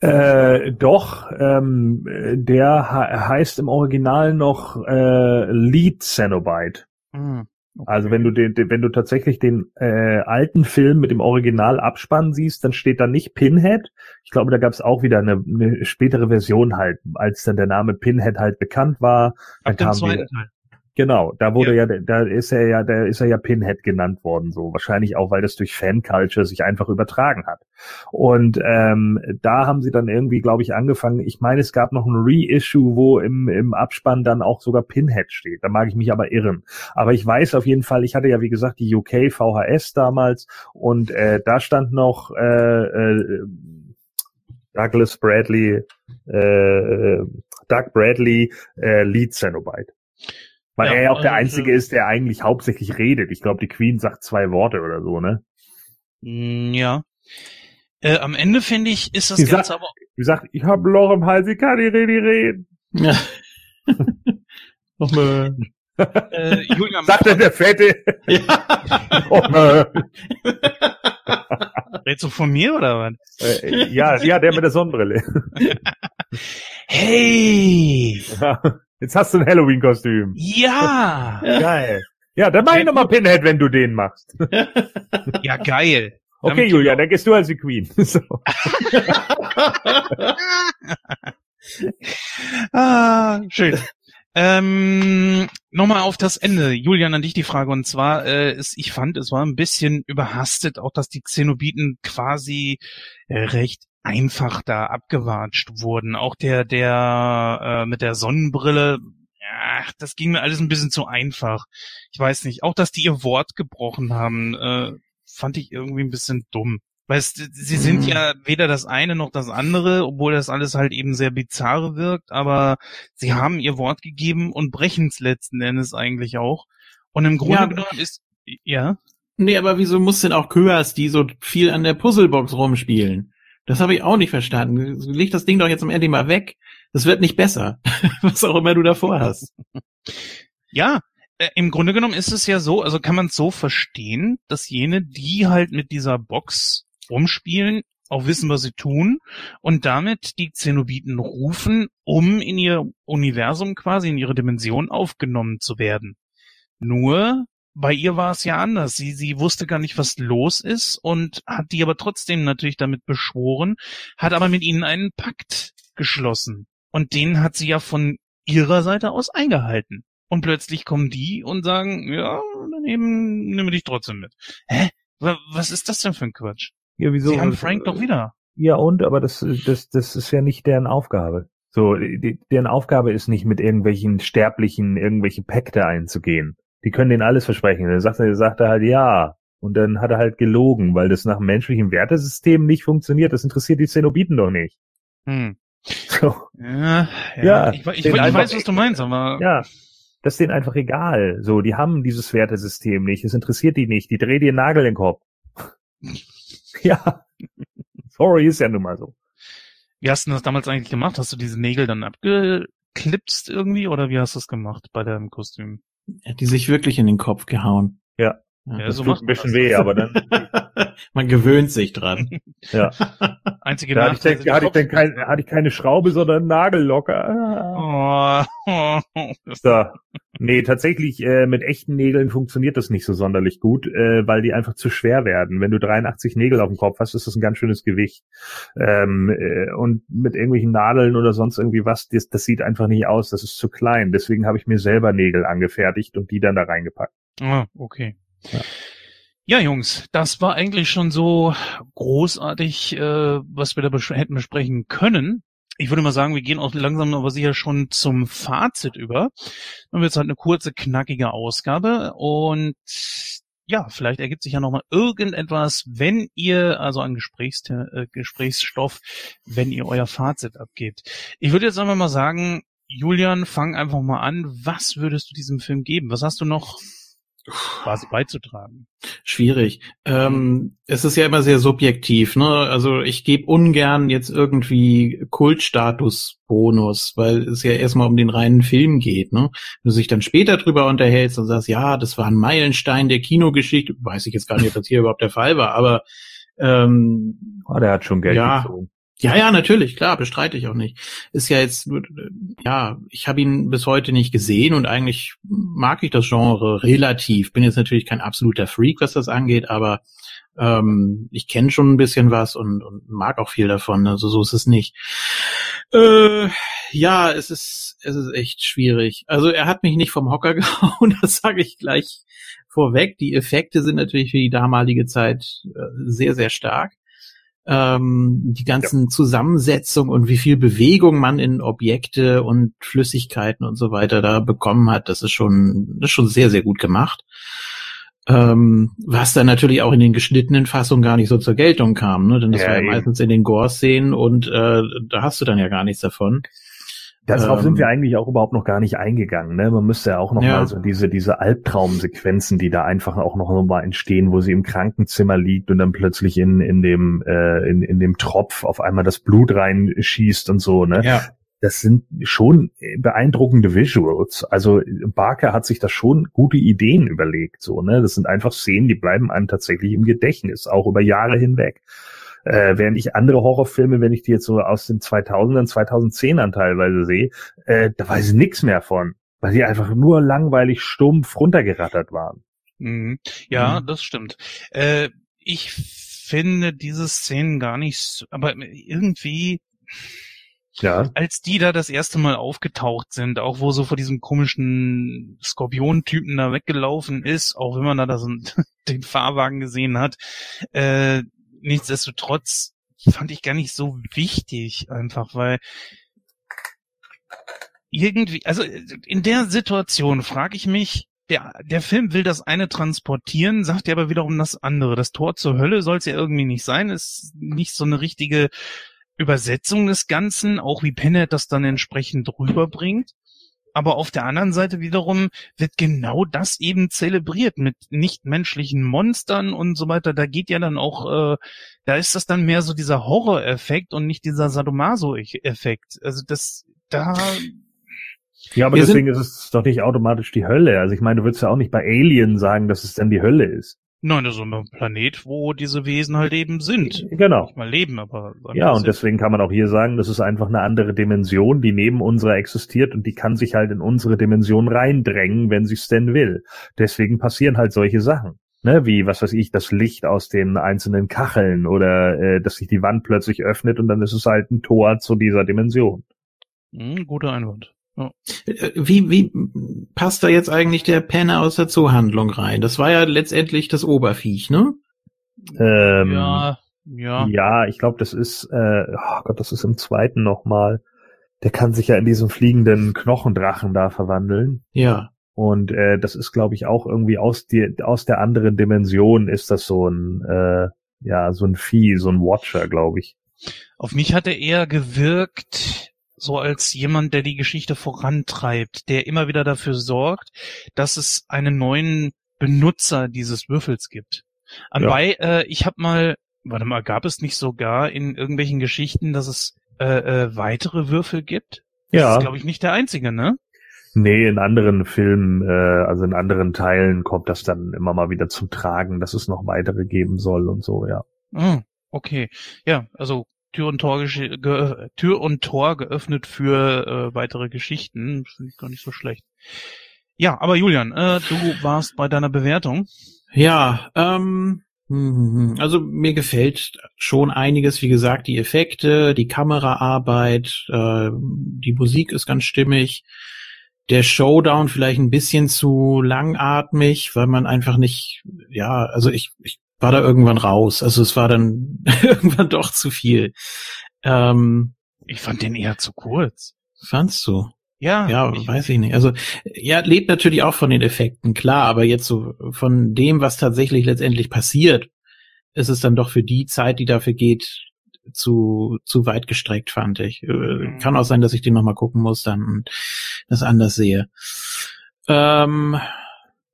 Äh, doch, ähm, der heißt im Original noch äh, Lead Cenobite. Mhm. Okay. Also wenn du den, den, wenn du tatsächlich den äh, alten Film mit dem Original Abspann siehst, dann steht da nicht Pinhead. Ich glaube, da gab es auch wieder eine, eine spätere Version halt, als dann der Name Pinhead halt bekannt war. Ab dann kam die, Teil. Genau, da wurde ja. ja, da ist er ja, da ist er ja Pinhead genannt worden, so wahrscheinlich auch, weil das durch Fanculture sich einfach übertragen hat. Und ähm, da haben sie dann irgendwie, glaube ich, angefangen. Ich meine, es gab noch ein Reissue, wo im im Abspann dann auch sogar Pinhead steht. Da mag ich mich aber irren. Aber ich weiß auf jeden Fall, ich hatte ja wie gesagt die UK VHS damals und äh, da stand noch äh, äh, Douglas Bradley, äh, Doug Bradley, äh, Lead Cenobite. Weil ja, er ja auch der also, Einzige ist, der eigentlich hauptsächlich redet. Ich glaube, die Queen sagt zwei Worte oder so, ne? Mm, ja. Äh, am Ende finde ich, ist das die Ganze sagt, aber. Wie sagt, ich habe Loch im Hals, ich kann nicht reden. Ja. Nochmal. äh, Julian, sagt er der Fette. Ja. Redst du von mir oder was? Äh, ja, ja, der mit der Sonnenbrille. hey! Jetzt hast du ein Halloween-Kostüm. Ja! Geil. Ja, dann mach ich nochmal Pinhead, wenn du den machst. Ja, geil. Okay, Damit Julia, dann gehst du als die Queen. So. ah, schön. Ähm, Nochmal auf das Ende. Julian, an dich die Frage. Und zwar, äh, ist, ich fand, es war ein bisschen überhastet, auch dass die Xenobiten quasi äh, recht einfach da abgewatscht wurden. Auch der, der äh, mit der Sonnenbrille, ja, das ging mir alles ein bisschen zu einfach. Ich weiß nicht. Auch, dass die ihr Wort gebrochen haben, äh, fand ich irgendwie ein bisschen dumm. Weil es, sie sind mhm. ja weder das eine noch das andere, obwohl das alles halt eben sehr bizarr wirkt, aber sie haben ihr Wort gegeben und brechen es letzten Endes eigentlich auch. Und im Grunde ja, genommen ist, ja. Nee, aber wieso muss denn auch Köas, die so viel an der Puzzlebox rumspielen? Das habe ich auch nicht verstanden. Leg das Ding doch jetzt am Ende mal weg. Das wird nicht besser. Was auch immer du davor hast. Ja, äh, im Grunde genommen ist es ja so, also kann man es so verstehen, dass jene, die halt mit dieser Box rumspielen, auch wissen, was sie tun und damit die Zenobiten rufen, um in ihr Universum quasi, in ihre Dimension aufgenommen zu werden. Nur bei ihr war es ja anders. Sie, sie wusste gar nicht, was los ist und hat die aber trotzdem natürlich damit beschworen, hat aber mit ihnen einen Pakt geschlossen. Und den hat sie ja von ihrer Seite aus eingehalten. Und plötzlich kommen die und sagen, ja, dann eben nehmen wir dich trotzdem mit. Hä? Was ist das denn für ein Quatsch? Ja, wieso? Sie haben Frank doch wieder. Ja, und, aber das, das, das ist ja nicht deren Aufgabe. So, die, deren Aufgabe ist nicht mit irgendwelchen Sterblichen irgendwelche Pakte einzugehen die können denen alles versprechen. Dann sagt er, sagt er halt ja. Und dann hat er halt gelogen, weil das nach dem menschlichen Wertesystem nicht funktioniert. Das interessiert die Zenobiten doch nicht. Hm. So. Ja, ja, ja. Ich, ich, ich weiß, was du meinst, aber. Ja. Das ist denen einfach egal. So, die haben dieses Wertesystem nicht. Es interessiert die nicht. Die drehen dir Nagel in den Kopf. ja. Sorry, ist ja nun mal so. Wie hast du das damals eigentlich gemacht? Hast du diese Nägel dann abgeklipst irgendwie oder wie hast du das gemacht bei deinem Kostüm? Er hat die sich wirklich in den Kopf gehauen. Ja. Ja, das so tut ein bisschen weh, aber dann. Man gewöhnt sich dran. Ja. Einzige da hatte ich, dann, hatte, ich dann kein, hatte ich keine Schraube, sondern einen Nagel locker. Oh. so. Nee, tatsächlich, äh, mit echten Nägeln funktioniert das nicht so sonderlich gut, äh, weil die einfach zu schwer werden. Wenn du 83 Nägel auf dem Kopf hast, ist das ein ganz schönes Gewicht. Ähm, äh, und mit irgendwelchen Nadeln oder sonst irgendwie was, das, das sieht einfach nicht aus, das ist zu klein. Deswegen habe ich mir selber Nägel angefertigt und die dann da reingepackt. Ah, okay. Ja. ja, Jungs, das war eigentlich schon so großartig, äh, was wir da bes hätten besprechen können. Ich würde mal sagen, wir gehen auch langsam aber sicher schon zum Fazit über. Dann wird es halt eine kurze, knackige Ausgabe und ja, vielleicht ergibt sich ja nochmal irgendetwas, wenn ihr, also an Gesprächs äh, Gesprächsstoff, wenn ihr euer Fazit abgebt. Ich würde jetzt einfach mal sagen, Julian, fang einfach mal an. Was würdest du diesem Film geben? Was hast du noch quasi beizutragen? Schwierig. Ähm, es ist ja immer sehr subjektiv, ne? Also ich gebe ungern jetzt irgendwie Kultstatus-Bonus, weil es ja erstmal um den reinen Film geht, ne? Wenn du sich dann später drüber unterhältst und sagst, ja, das war ein Meilenstein der Kinogeschichte, weiß ich jetzt gar nicht, ob das hier überhaupt der Fall war, aber ähm, oh, der hat schon Geld ja, gezogen. Ja, ja, natürlich, klar, bestreite ich auch nicht. Ist ja jetzt, ja, ich habe ihn bis heute nicht gesehen und eigentlich mag ich das Genre relativ. Bin jetzt natürlich kein absoluter Freak, was das angeht, aber ähm, ich kenne schon ein bisschen was und, und mag auch viel davon. Also so ist es nicht. Äh, ja, es ist, es ist echt schwierig. Also er hat mich nicht vom Hocker gehauen, das sage ich gleich vorweg. Die Effekte sind natürlich für die damalige Zeit äh, sehr, sehr stark ähm, die ganzen ja. Zusammensetzungen und wie viel Bewegung man in Objekte und Flüssigkeiten und so weiter da bekommen hat, das ist schon, das ist schon sehr, sehr gut gemacht. Ähm, was dann natürlich auch in den geschnittenen Fassungen gar nicht so zur Geltung kam, ne? Denn das ja, war ja meistens in den Gore-Szenen und äh, da hast du dann ja gar nichts davon. Darauf ähm, sind wir eigentlich auch überhaupt noch gar nicht eingegangen. Ne? Man müsste ja auch noch ja. mal so diese diese Albtraumsequenzen, die da einfach auch noch mal entstehen, wo sie im Krankenzimmer liegt und dann plötzlich in in dem äh, in in dem Tropf auf einmal das Blut reinschießt und so. Ne? Ja. Das sind schon beeindruckende Visuals. Also Barker hat sich da schon gute Ideen überlegt. So, ne, das sind einfach Szenen, die bleiben einem tatsächlich im Gedächtnis, auch über Jahre hinweg. Äh, während ich andere Horrorfilme, wenn ich die jetzt so aus den 2000ern, 2010ern teilweise sehe, äh, da weiß ich nichts mehr von, weil die einfach nur langweilig stumpf runtergerattert waren. Mhm. Ja, mhm. das stimmt. Äh, ich finde diese Szenen gar nicht, aber irgendwie, ja. Als die da das erste Mal aufgetaucht sind, auch wo so vor diesem komischen Skorpion-Typen da weggelaufen ist, auch wenn man da, da so den Fahrwagen gesehen hat, äh, nichtsdestotrotz fand ich gar nicht so wichtig einfach, weil irgendwie, also in der Situation frage ich mich, der, der Film will das eine transportieren, sagt ja aber wiederum das andere. Das Tor zur Hölle soll es ja irgendwie nicht sein, ist nicht so eine richtige Übersetzung des Ganzen, auch wie Pennant das dann entsprechend rüberbringt aber auf der anderen Seite wiederum wird genau das eben zelebriert mit nichtmenschlichen Monstern und so weiter. Da geht ja dann auch, äh, da ist das dann mehr so dieser Horror-Effekt und nicht dieser Sadomaso-Effekt. Also das, da ja, aber Wir deswegen ist es doch nicht automatisch die Hölle. Also ich meine, du würdest ja auch nicht bei Alien sagen, dass es dann die Hölle ist. Nein, das ist ein Planet, wo diese Wesen halt eben sind. Genau. Nicht mal leben, aber. Ja, und deswegen kann man auch hier sagen, das ist einfach eine andere Dimension, die neben unserer existiert und die kann sich halt in unsere Dimension reindrängen, wenn sie es denn will. Deswegen passieren halt solche Sachen. Ne, wie, was weiß ich, das Licht aus den einzelnen Kacheln oder äh, dass sich die Wand plötzlich öffnet und dann ist es halt ein Tor zu dieser Dimension. Hm, guter Einwand. Ja. Wie, wie passt da jetzt eigentlich der Penner aus der Zoohandlung rein? Das war ja letztendlich das Oberviech, ne? Ähm, ja, ja. Ja, ich glaube, das ist, äh, oh Gott, das ist im zweiten nochmal. Der kann sich ja in diesen fliegenden Knochendrachen da verwandeln. Ja. Und äh, das ist, glaube ich, auch irgendwie aus, die, aus der anderen Dimension ist das so ein, äh, ja, so ein Vieh, so ein Watcher, glaube ich. Auf mich hat er eher gewirkt, so als jemand, der die Geschichte vorantreibt, der immer wieder dafür sorgt, dass es einen neuen Benutzer dieses Würfels gibt. Anbei, ja. äh, ich habe mal, warte mal, gab es nicht sogar in irgendwelchen Geschichten, dass es äh, äh, weitere Würfel gibt? Ja. Das ist, glaube ich, nicht der einzige, ne? Nee, in anderen Filmen, äh, also in anderen Teilen kommt das dann immer mal wieder zum Tragen, dass es noch weitere geben soll und so, ja. Oh, okay. Ja, also Tür und Tor, Tür und Tor geöffnet für äh, weitere Geschichten. Finde ich gar nicht so schlecht. Ja, aber Julian, äh, du warst bei deiner Bewertung. Ja, ähm, hm, also mir gefällt schon einiges, wie gesagt, die Effekte, die Kameraarbeit, äh, die Musik ist ganz stimmig. Der Showdown vielleicht ein bisschen zu langatmig, weil man einfach nicht, ja, also ich, ich war da irgendwann raus. Also es war dann irgendwann doch zu viel. Ähm, Ich fand den eher zu kurz. Fandst du? Ja. Ja, ich weiß ich nicht. Also, ja, lebt natürlich auch von den Effekten, klar, aber jetzt so von dem, was tatsächlich letztendlich passiert, ist es dann doch für die Zeit, die dafür geht, zu, zu weit gestreckt, fand ich. Äh, mhm. Kann auch sein, dass ich den nochmal gucken muss dann und das anders sehe. Ähm,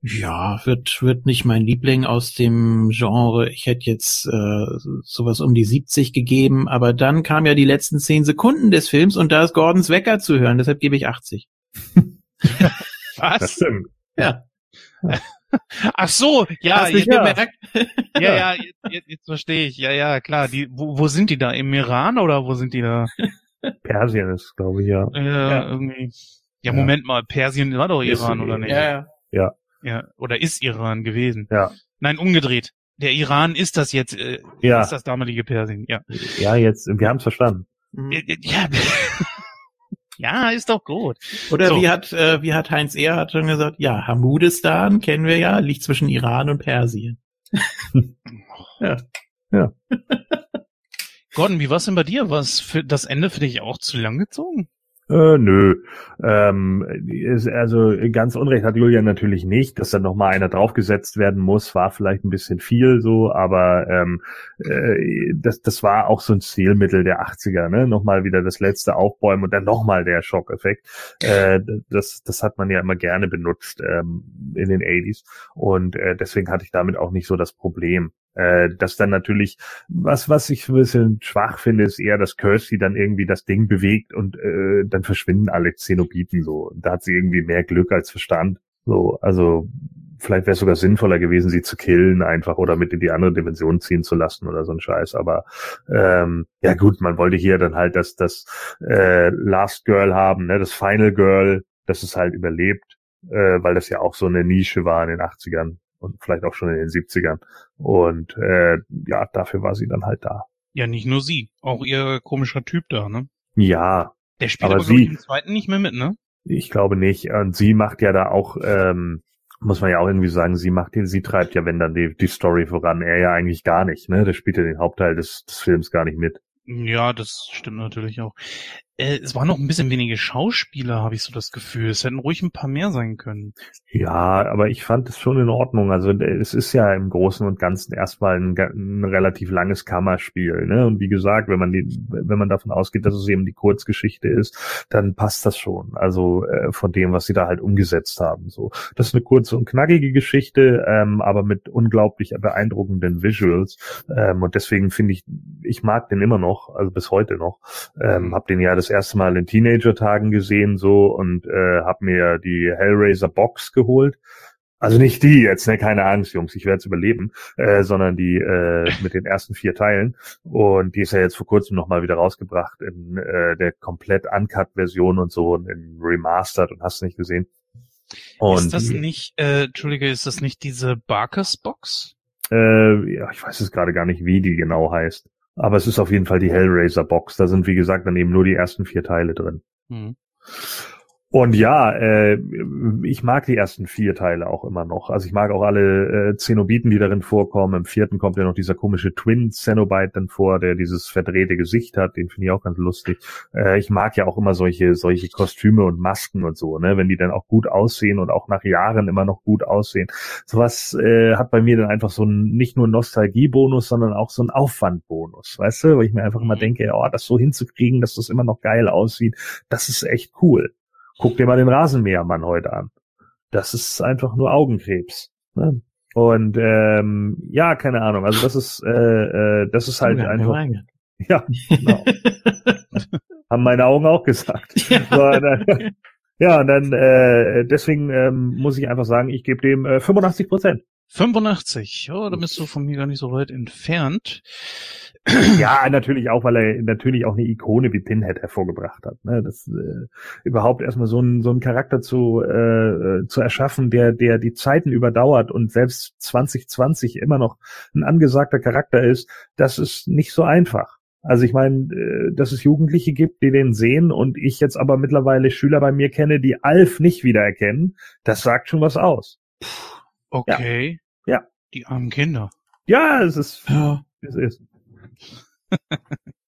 ja, wird, wird nicht mein Liebling aus dem Genre. Ich hätte jetzt äh, sowas um die 70 gegeben, aber dann kam ja die letzten zehn Sekunden des Films und da ist Gordons Wecker zu hören, deshalb gebe ich 80. Was? Das stimmt. Ja. Ach so, ja, jetzt, ja. ja, ja, jetzt, jetzt, jetzt verstehe ich. Ja, ja, klar. Die, wo, wo sind die da? Im Iran oder wo sind die da? Persien ist, glaube ich, ja. Ja, ja. irgendwie. Ja, Moment mal, Persien war doch Iran, ist, oder nicht? Ja, ja. Ja. Ja, oder ist Iran gewesen. Ja. Nein, umgedreht. Der Iran ist das jetzt, äh, ja. ist das damalige Persien, ja. Ja, jetzt, wir haben es verstanden. Ja. ja, ist doch gut. Oder so. wie hat, äh, wie hat Heinz Erhardt schon gesagt, ja, Hamudistan kennen wir ja, liegt zwischen Iran und Persien. ja. Ja. Gordon, wie war's denn bei dir? War es für das Ende für dich auch zu lang gezogen? Äh, nö. Ähm, ist, also ganz Unrecht hat Julian natürlich nicht, dass da nochmal einer draufgesetzt werden muss, war vielleicht ein bisschen viel so, aber ähm, äh, das, das war auch so ein Stilmittel der 80er, ne? Nochmal wieder das letzte Aufbäumen und dann nochmal der Schockeffekt. Äh, das, das hat man ja immer gerne benutzt ähm, in den 80s und äh, deswegen hatte ich damit auch nicht so das Problem. Äh, das dann natürlich, was, was ich ein bisschen schwach finde, ist eher, dass Kirsty dann irgendwie das Ding bewegt und äh, dann verschwinden alle Xenobiten so. Da hat sie irgendwie mehr Glück als Verstand. So, also vielleicht wäre es sogar sinnvoller gewesen, sie zu killen einfach oder mit in die andere Dimension ziehen zu lassen oder so ein Scheiß. Aber ähm, ja gut, man wollte hier dann halt das, das äh, Last Girl haben, ne, das Final Girl, das es halt überlebt, äh, weil das ja auch so eine Nische war in den 80ern und vielleicht auch schon in den 70ern. Und äh, ja, dafür war sie dann halt da. Ja, nicht nur sie, auch ihr komischer Typ da, ne? Ja. Der spielt aber, aber sie, im zweiten nicht mehr mit, ne? Ich glaube nicht. Und sie macht ja da auch, ähm, muss man ja auch irgendwie sagen, sie macht den, sie treibt ja, wenn dann die, die Story voran. Er ja eigentlich gar nicht, ne? Der spielt ja den Hauptteil des, des Films gar nicht mit. Ja, das stimmt natürlich auch. Äh, es waren noch ein bisschen wenige Schauspieler, habe ich so das Gefühl. Es hätten ruhig ein paar mehr sein können. Ja, aber ich fand es schon in Ordnung. Also es ist ja im Großen und Ganzen erstmal ein, ein, relativ langes Kammerspiel. Ne? Und wie gesagt, wenn man die, wenn man davon ausgeht, dass es eben die Kurzgeschichte ist, dann passt das schon. Also äh, von dem, was sie da halt umgesetzt haben. So, das ist eine kurze und knackige Geschichte, ähm, aber mit unglaublich beeindruckenden Visuals. Ähm, und deswegen finde ich, ich mag den immer noch, also bis heute noch. Ähm, hab den ja das erste Mal in Teenager-Tagen gesehen so und äh, habe mir die Hellraiser Box geholt. Also nicht die jetzt, ne, keine Angst, Jungs, ich werde es überleben, äh, sondern die äh, mit den ersten vier Teilen. Und die ist ja jetzt vor kurzem nochmal wieder rausgebracht in äh, der komplett Uncut-Version und so und in Remastered und hast nicht gesehen. Und ist das nicht, äh, Entschuldige, ist das nicht diese Barkers Box? Äh, ja, ich weiß es gerade gar nicht, wie die genau heißt. Aber es ist auf jeden Fall die Hellraiser Box. Da sind, wie gesagt, dann eben nur die ersten vier Teile drin. Mhm. Und ja, äh, ich mag die ersten vier Teile auch immer noch. Also ich mag auch alle äh, Zenobiten, die darin vorkommen. Im vierten kommt ja noch dieser komische Twin Cenobite dann vor, der dieses verdrehte Gesicht hat. Den finde ich auch ganz lustig. Äh, ich mag ja auch immer solche solche Kostüme und Masken und so, ne, wenn die dann auch gut aussehen und auch nach Jahren immer noch gut aussehen. Sowas äh, hat bei mir dann einfach so ein nicht nur Nostalgiebonus, sondern auch so ein Aufwandbonus, weißt du, weil ich mir einfach immer mhm. denke, oh, das so hinzukriegen, dass das immer noch geil aussieht, das ist echt cool. Guck dir mal den Rasenmähermann heute an. Das ist einfach nur Augenkrebs. Ne? Und ähm, ja, keine Ahnung. Also das ist, äh, äh, das ist halt einfach. Ja, genau. Haben meine Augen auch gesagt. Ja, so, dann, ja dann äh, deswegen ähm, muss ich einfach sagen, ich gebe dem äh, 85 Prozent. 85, oh, da bist du von mir gar nicht so weit entfernt. Ja, natürlich auch, weil er natürlich auch eine Ikone wie Pinhead hervorgebracht hat. Ne? Das äh, überhaupt erstmal so ein so ein Charakter zu äh, zu erschaffen, der der die Zeiten überdauert und selbst 2020 immer noch ein angesagter Charakter ist, das ist nicht so einfach. Also ich meine, äh, dass es Jugendliche gibt, die den sehen und ich jetzt aber mittlerweile Schüler bei mir kenne, die Alf nicht wiedererkennen, das sagt schon was aus. Okay. Ja. ja. Die armen Kinder. Ja, es ist, ja. es ist.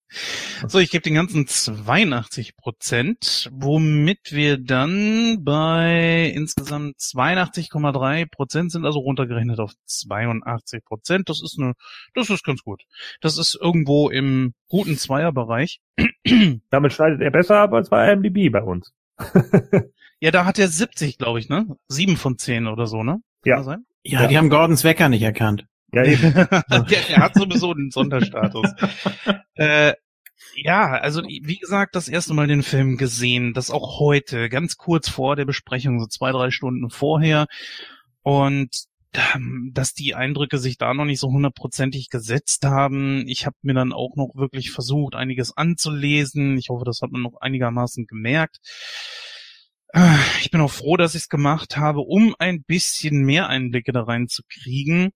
So, ich gebe den ganzen 82 Prozent, womit wir dann bei insgesamt 82,3 Prozent sind, also runtergerechnet auf 82 Prozent. Das ist eine, das ist ganz gut. Das ist irgendwo im guten Zweierbereich. Damit schneidet er besser ab als bei IMDb bei uns. ja, da hat er 70, glaube ich, ne? Sieben von zehn oder so, ne? Kann ja. Ja, die haben Gordons Wecker nicht erkannt. Ja, eben. er hat sowieso einen Sonderstatus. äh, ja, also wie gesagt, das erste Mal den Film gesehen, das auch heute, ganz kurz vor der Besprechung, so zwei, drei Stunden vorher. Und ähm, dass die Eindrücke sich da noch nicht so hundertprozentig gesetzt haben. Ich habe mir dann auch noch wirklich versucht, einiges anzulesen. Ich hoffe, das hat man noch einigermaßen gemerkt. Äh, ich bin auch froh, dass ich es gemacht habe, um ein bisschen mehr Einblicke da reinzukriegen.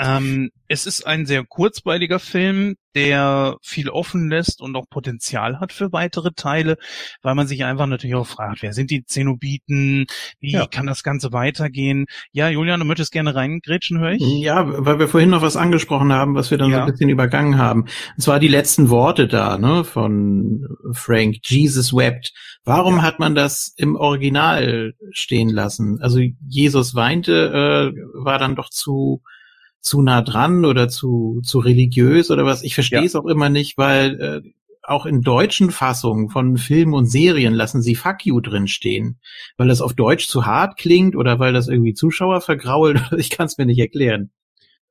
Ähm, es ist ein sehr kurzweiliger Film, der viel offen lässt und auch Potenzial hat für weitere Teile, weil man sich einfach natürlich auch fragt, wer sind die Zenobiten, wie ja. kann das Ganze weitergehen? Ja, Julian, du möchtest gerne reingrätschen, höre ich? Ja, weil wir vorhin noch was angesprochen haben, was wir dann ja. so ein bisschen übergangen haben. Und zwar die letzten Worte da, ne, von Frank, Jesus wept. Warum ja. hat man das im Original stehen lassen? Also Jesus weinte, äh, war dann doch zu zu nah dran oder zu, zu religiös oder was. Ich verstehe es auch immer nicht, weil äh, auch in deutschen Fassungen von Filmen und Serien lassen sie Fuck you drin stehen, weil das auf Deutsch zu hart klingt oder weil das irgendwie Zuschauer vergrault. Ich kann es mir nicht erklären.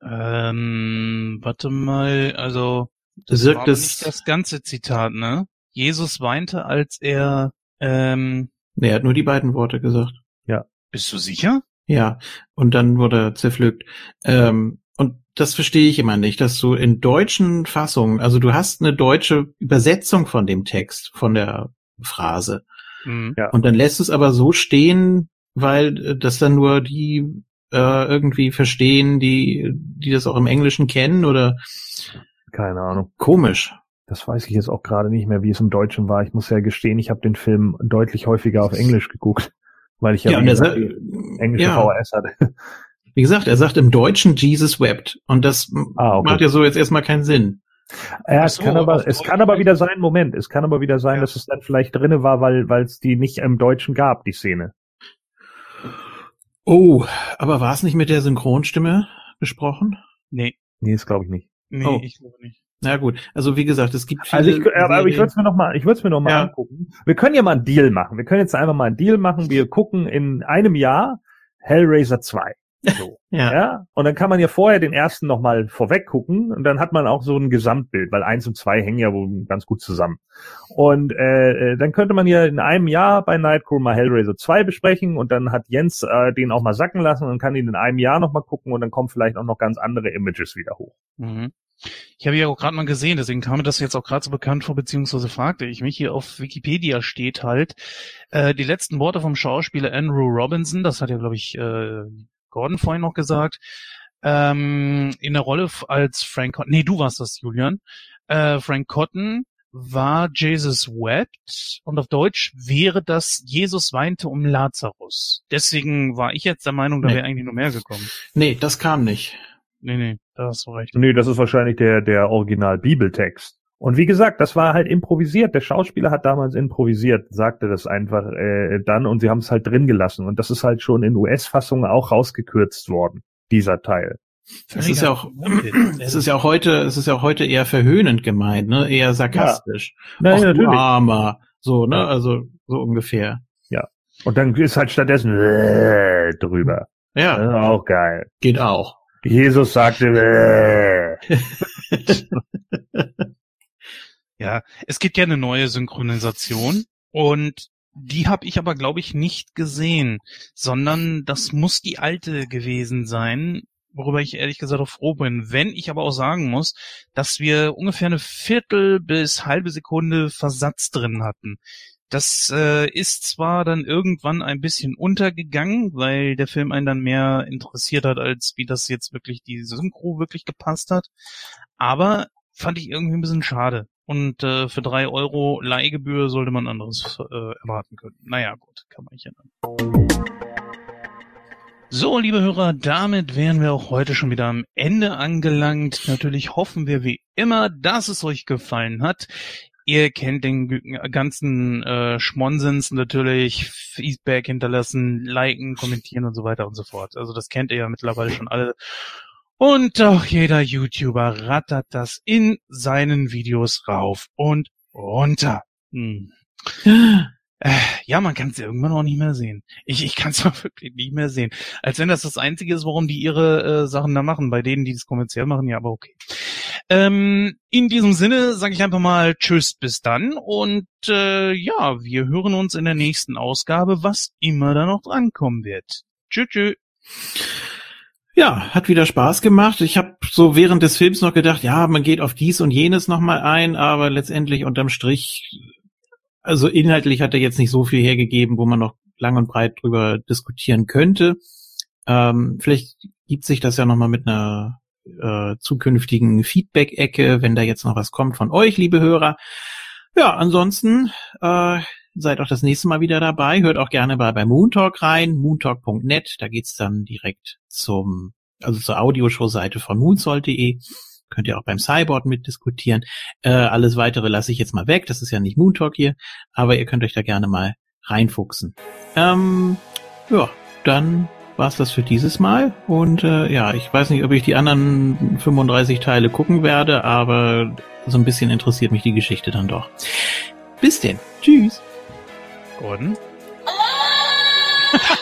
Ähm, warte mal, also das Wirkt war nicht das ganze Zitat, ne? Jesus weinte, als er ähm, Nee, er hat nur die beiden Worte gesagt. Ja. Bist du sicher? Ja, und dann wurde er zerpflückt. Ähm, und das verstehe ich immer nicht, dass du in deutschen Fassungen, also du hast eine deutsche Übersetzung von dem Text, von der Phrase. Mhm. Ja. Und dann lässt es aber so stehen, weil äh, das dann nur die äh, irgendwie verstehen, die, die das auch im Englischen kennen oder keine Ahnung. Komisch. Das weiß ich jetzt auch gerade nicht mehr, wie es im Deutschen war. Ich muss ja gestehen, ich habe den Film deutlich häufiger auf Englisch geguckt weil ich ja, ja gesagt, englische ja. VHS hatte. Wie gesagt, er sagt im Deutschen Jesus wept und das ah, okay. macht ja so jetzt erstmal keinen Sinn. Ja, es so, kann aber, es kann aber wieder sein, Moment, es kann aber wieder sein, ja. dass es dann vielleicht drinne war, weil, weil es die nicht im Deutschen gab, die Szene. Oh, aber war es nicht mit der Synchronstimme gesprochen? Nee. Nee, das glaube ich nicht. Nee, oh. ich glaube nicht. Na gut, also wie gesagt, es gibt viele. Also ich, aber ich würde es mir noch mal, ich würde es mir noch mal ja. angucken. Wir können ja mal einen Deal machen. Wir können jetzt einfach mal einen Deal machen. Wir gucken in einem Jahr Hellraiser 2. So, ja. ja. Und dann kann man ja vorher den ersten noch mal vorweg gucken und dann hat man auch so ein Gesamtbild, weil eins und zwei hängen ja wohl ganz gut zusammen. Und äh, äh dann könnte man ja in einem Jahr bei Nightcrawler mal Hellraiser 2 besprechen und dann hat Jens äh, den auch mal sacken lassen und kann ihn in einem Jahr noch mal gucken und dann kommen vielleicht auch noch ganz andere Images wieder hoch. Mhm. Ich habe ja auch gerade mal gesehen, deswegen kam mir das jetzt auch gerade so bekannt vor, beziehungsweise fragte ich mich. Hier auf Wikipedia steht halt äh, die letzten Worte vom Schauspieler Andrew Robinson, das hat ja, glaube ich, äh, Gordon vorhin noch gesagt, ähm, in der Rolle als Frank Cotton, nee, du warst das, Julian, äh, Frank Cotton war Jesus wept und auf Deutsch wäre das Jesus weinte um Lazarus. Deswegen war ich jetzt der Meinung, da nee. wäre eigentlich nur mehr gekommen. Nee, das kam nicht. Nee, nee, da hast du recht. Nee, das ist wahrscheinlich der, der Original-Bibeltext. Und wie gesagt, das war halt improvisiert. Der Schauspieler hat damals improvisiert, sagte das einfach äh, dann und sie haben es halt drin gelassen. Und das ist halt schon in US-Fassungen auch rausgekürzt worden, dieser Teil. Es ist ja auch, es ist ja auch heute, es ist ja auch heute eher verhöhnend gemeint, ne? Eher sarkastisch. Ja. Nein, natürlich. Armer, so, ne? Also so ungefähr. Ja. Und dann ist halt stattdessen äh, drüber. Ja. auch geil. Geht auch. Jesus sagte, äh. ja, es gibt ja eine neue Synchronisation und die habe ich aber, glaube ich, nicht gesehen, sondern das muss die alte gewesen sein, worüber ich ehrlich gesagt auch froh bin. Wenn ich aber auch sagen muss, dass wir ungefähr eine Viertel bis halbe Sekunde Versatz drin hatten. Das äh, ist zwar dann irgendwann ein bisschen untergegangen, weil der Film einen dann mehr interessiert hat, als wie das jetzt wirklich die Synchro wirklich gepasst hat. Aber fand ich irgendwie ein bisschen schade. Und äh, für drei Euro Leihgebühr sollte man anderes äh, erwarten können. Naja, gut, kann man nicht ändern. So, liebe Hörer, damit wären wir auch heute schon wieder am Ende angelangt. Natürlich hoffen wir wie immer, dass es euch gefallen hat. Ihr kennt den ganzen äh, Schmonsens natürlich, Feedback hinterlassen, liken, kommentieren und so weiter und so fort. Also das kennt ihr ja mittlerweile schon alle. Und auch jeder YouTuber rattert das in seinen Videos rauf und runter. Hm. Äh, ja, man kann es irgendwann auch nicht mehr sehen. Ich, ich kann es auch wirklich nicht mehr sehen. Als wenn das das Einzige ist, warum die ihre äh, Sachen da machen. Bei denen, die das kommerziell machen, ja, aber okay. Ähm, in diesem Sinne sage ich einfach mal Tschüss, bis dann. Und äh, ja, wir hören uns in der nächsten Ausgabe, was immer da noch drankommen wird. Tschüss, tschüss. Ja, hat wieder Spaß gemacht. Ich habe so während des Films noch gedacht, ja, man geht auf dies und jenes nochmal ein, aber letztendlich unterm Strich also inhaltlich hat er jetzt nicht so viel hergegeben, wo man noch lang und breit drüber diskutieren könnte. Ähm, vielleicht gibt sich das ja nochmal mit einer äh, zukünftigen Feedback-Ecke, wenn da jetzt noch was kommt von euch, liebe Hörer. Ja, ansonsten äh, seid auch das nächste Mal wieder dabei. Hört auch gerne bei, bei Moontalk rein, moontalk.net. Da geht's dann direkt zum, also zur Audioshow-Seite von moonsold.de. Könnt ihr auch beim Cyborg mitdiskutieren. Äh, alles weitere lasse ich jetzt mal weg. Das ist ja nicht Moon Talk hier. Aber ihr könnt euch da gerne mal reinfuchsen. Ähm, ja, dann war's das für dieses Mal. Und äh, ja, ich weiß nicht, ob ich die anderen 35 Teile gucken werde, aber so ein bisschen interessiert mich die Geschichte dann doch. Bis denn. Tschüss. Gordon.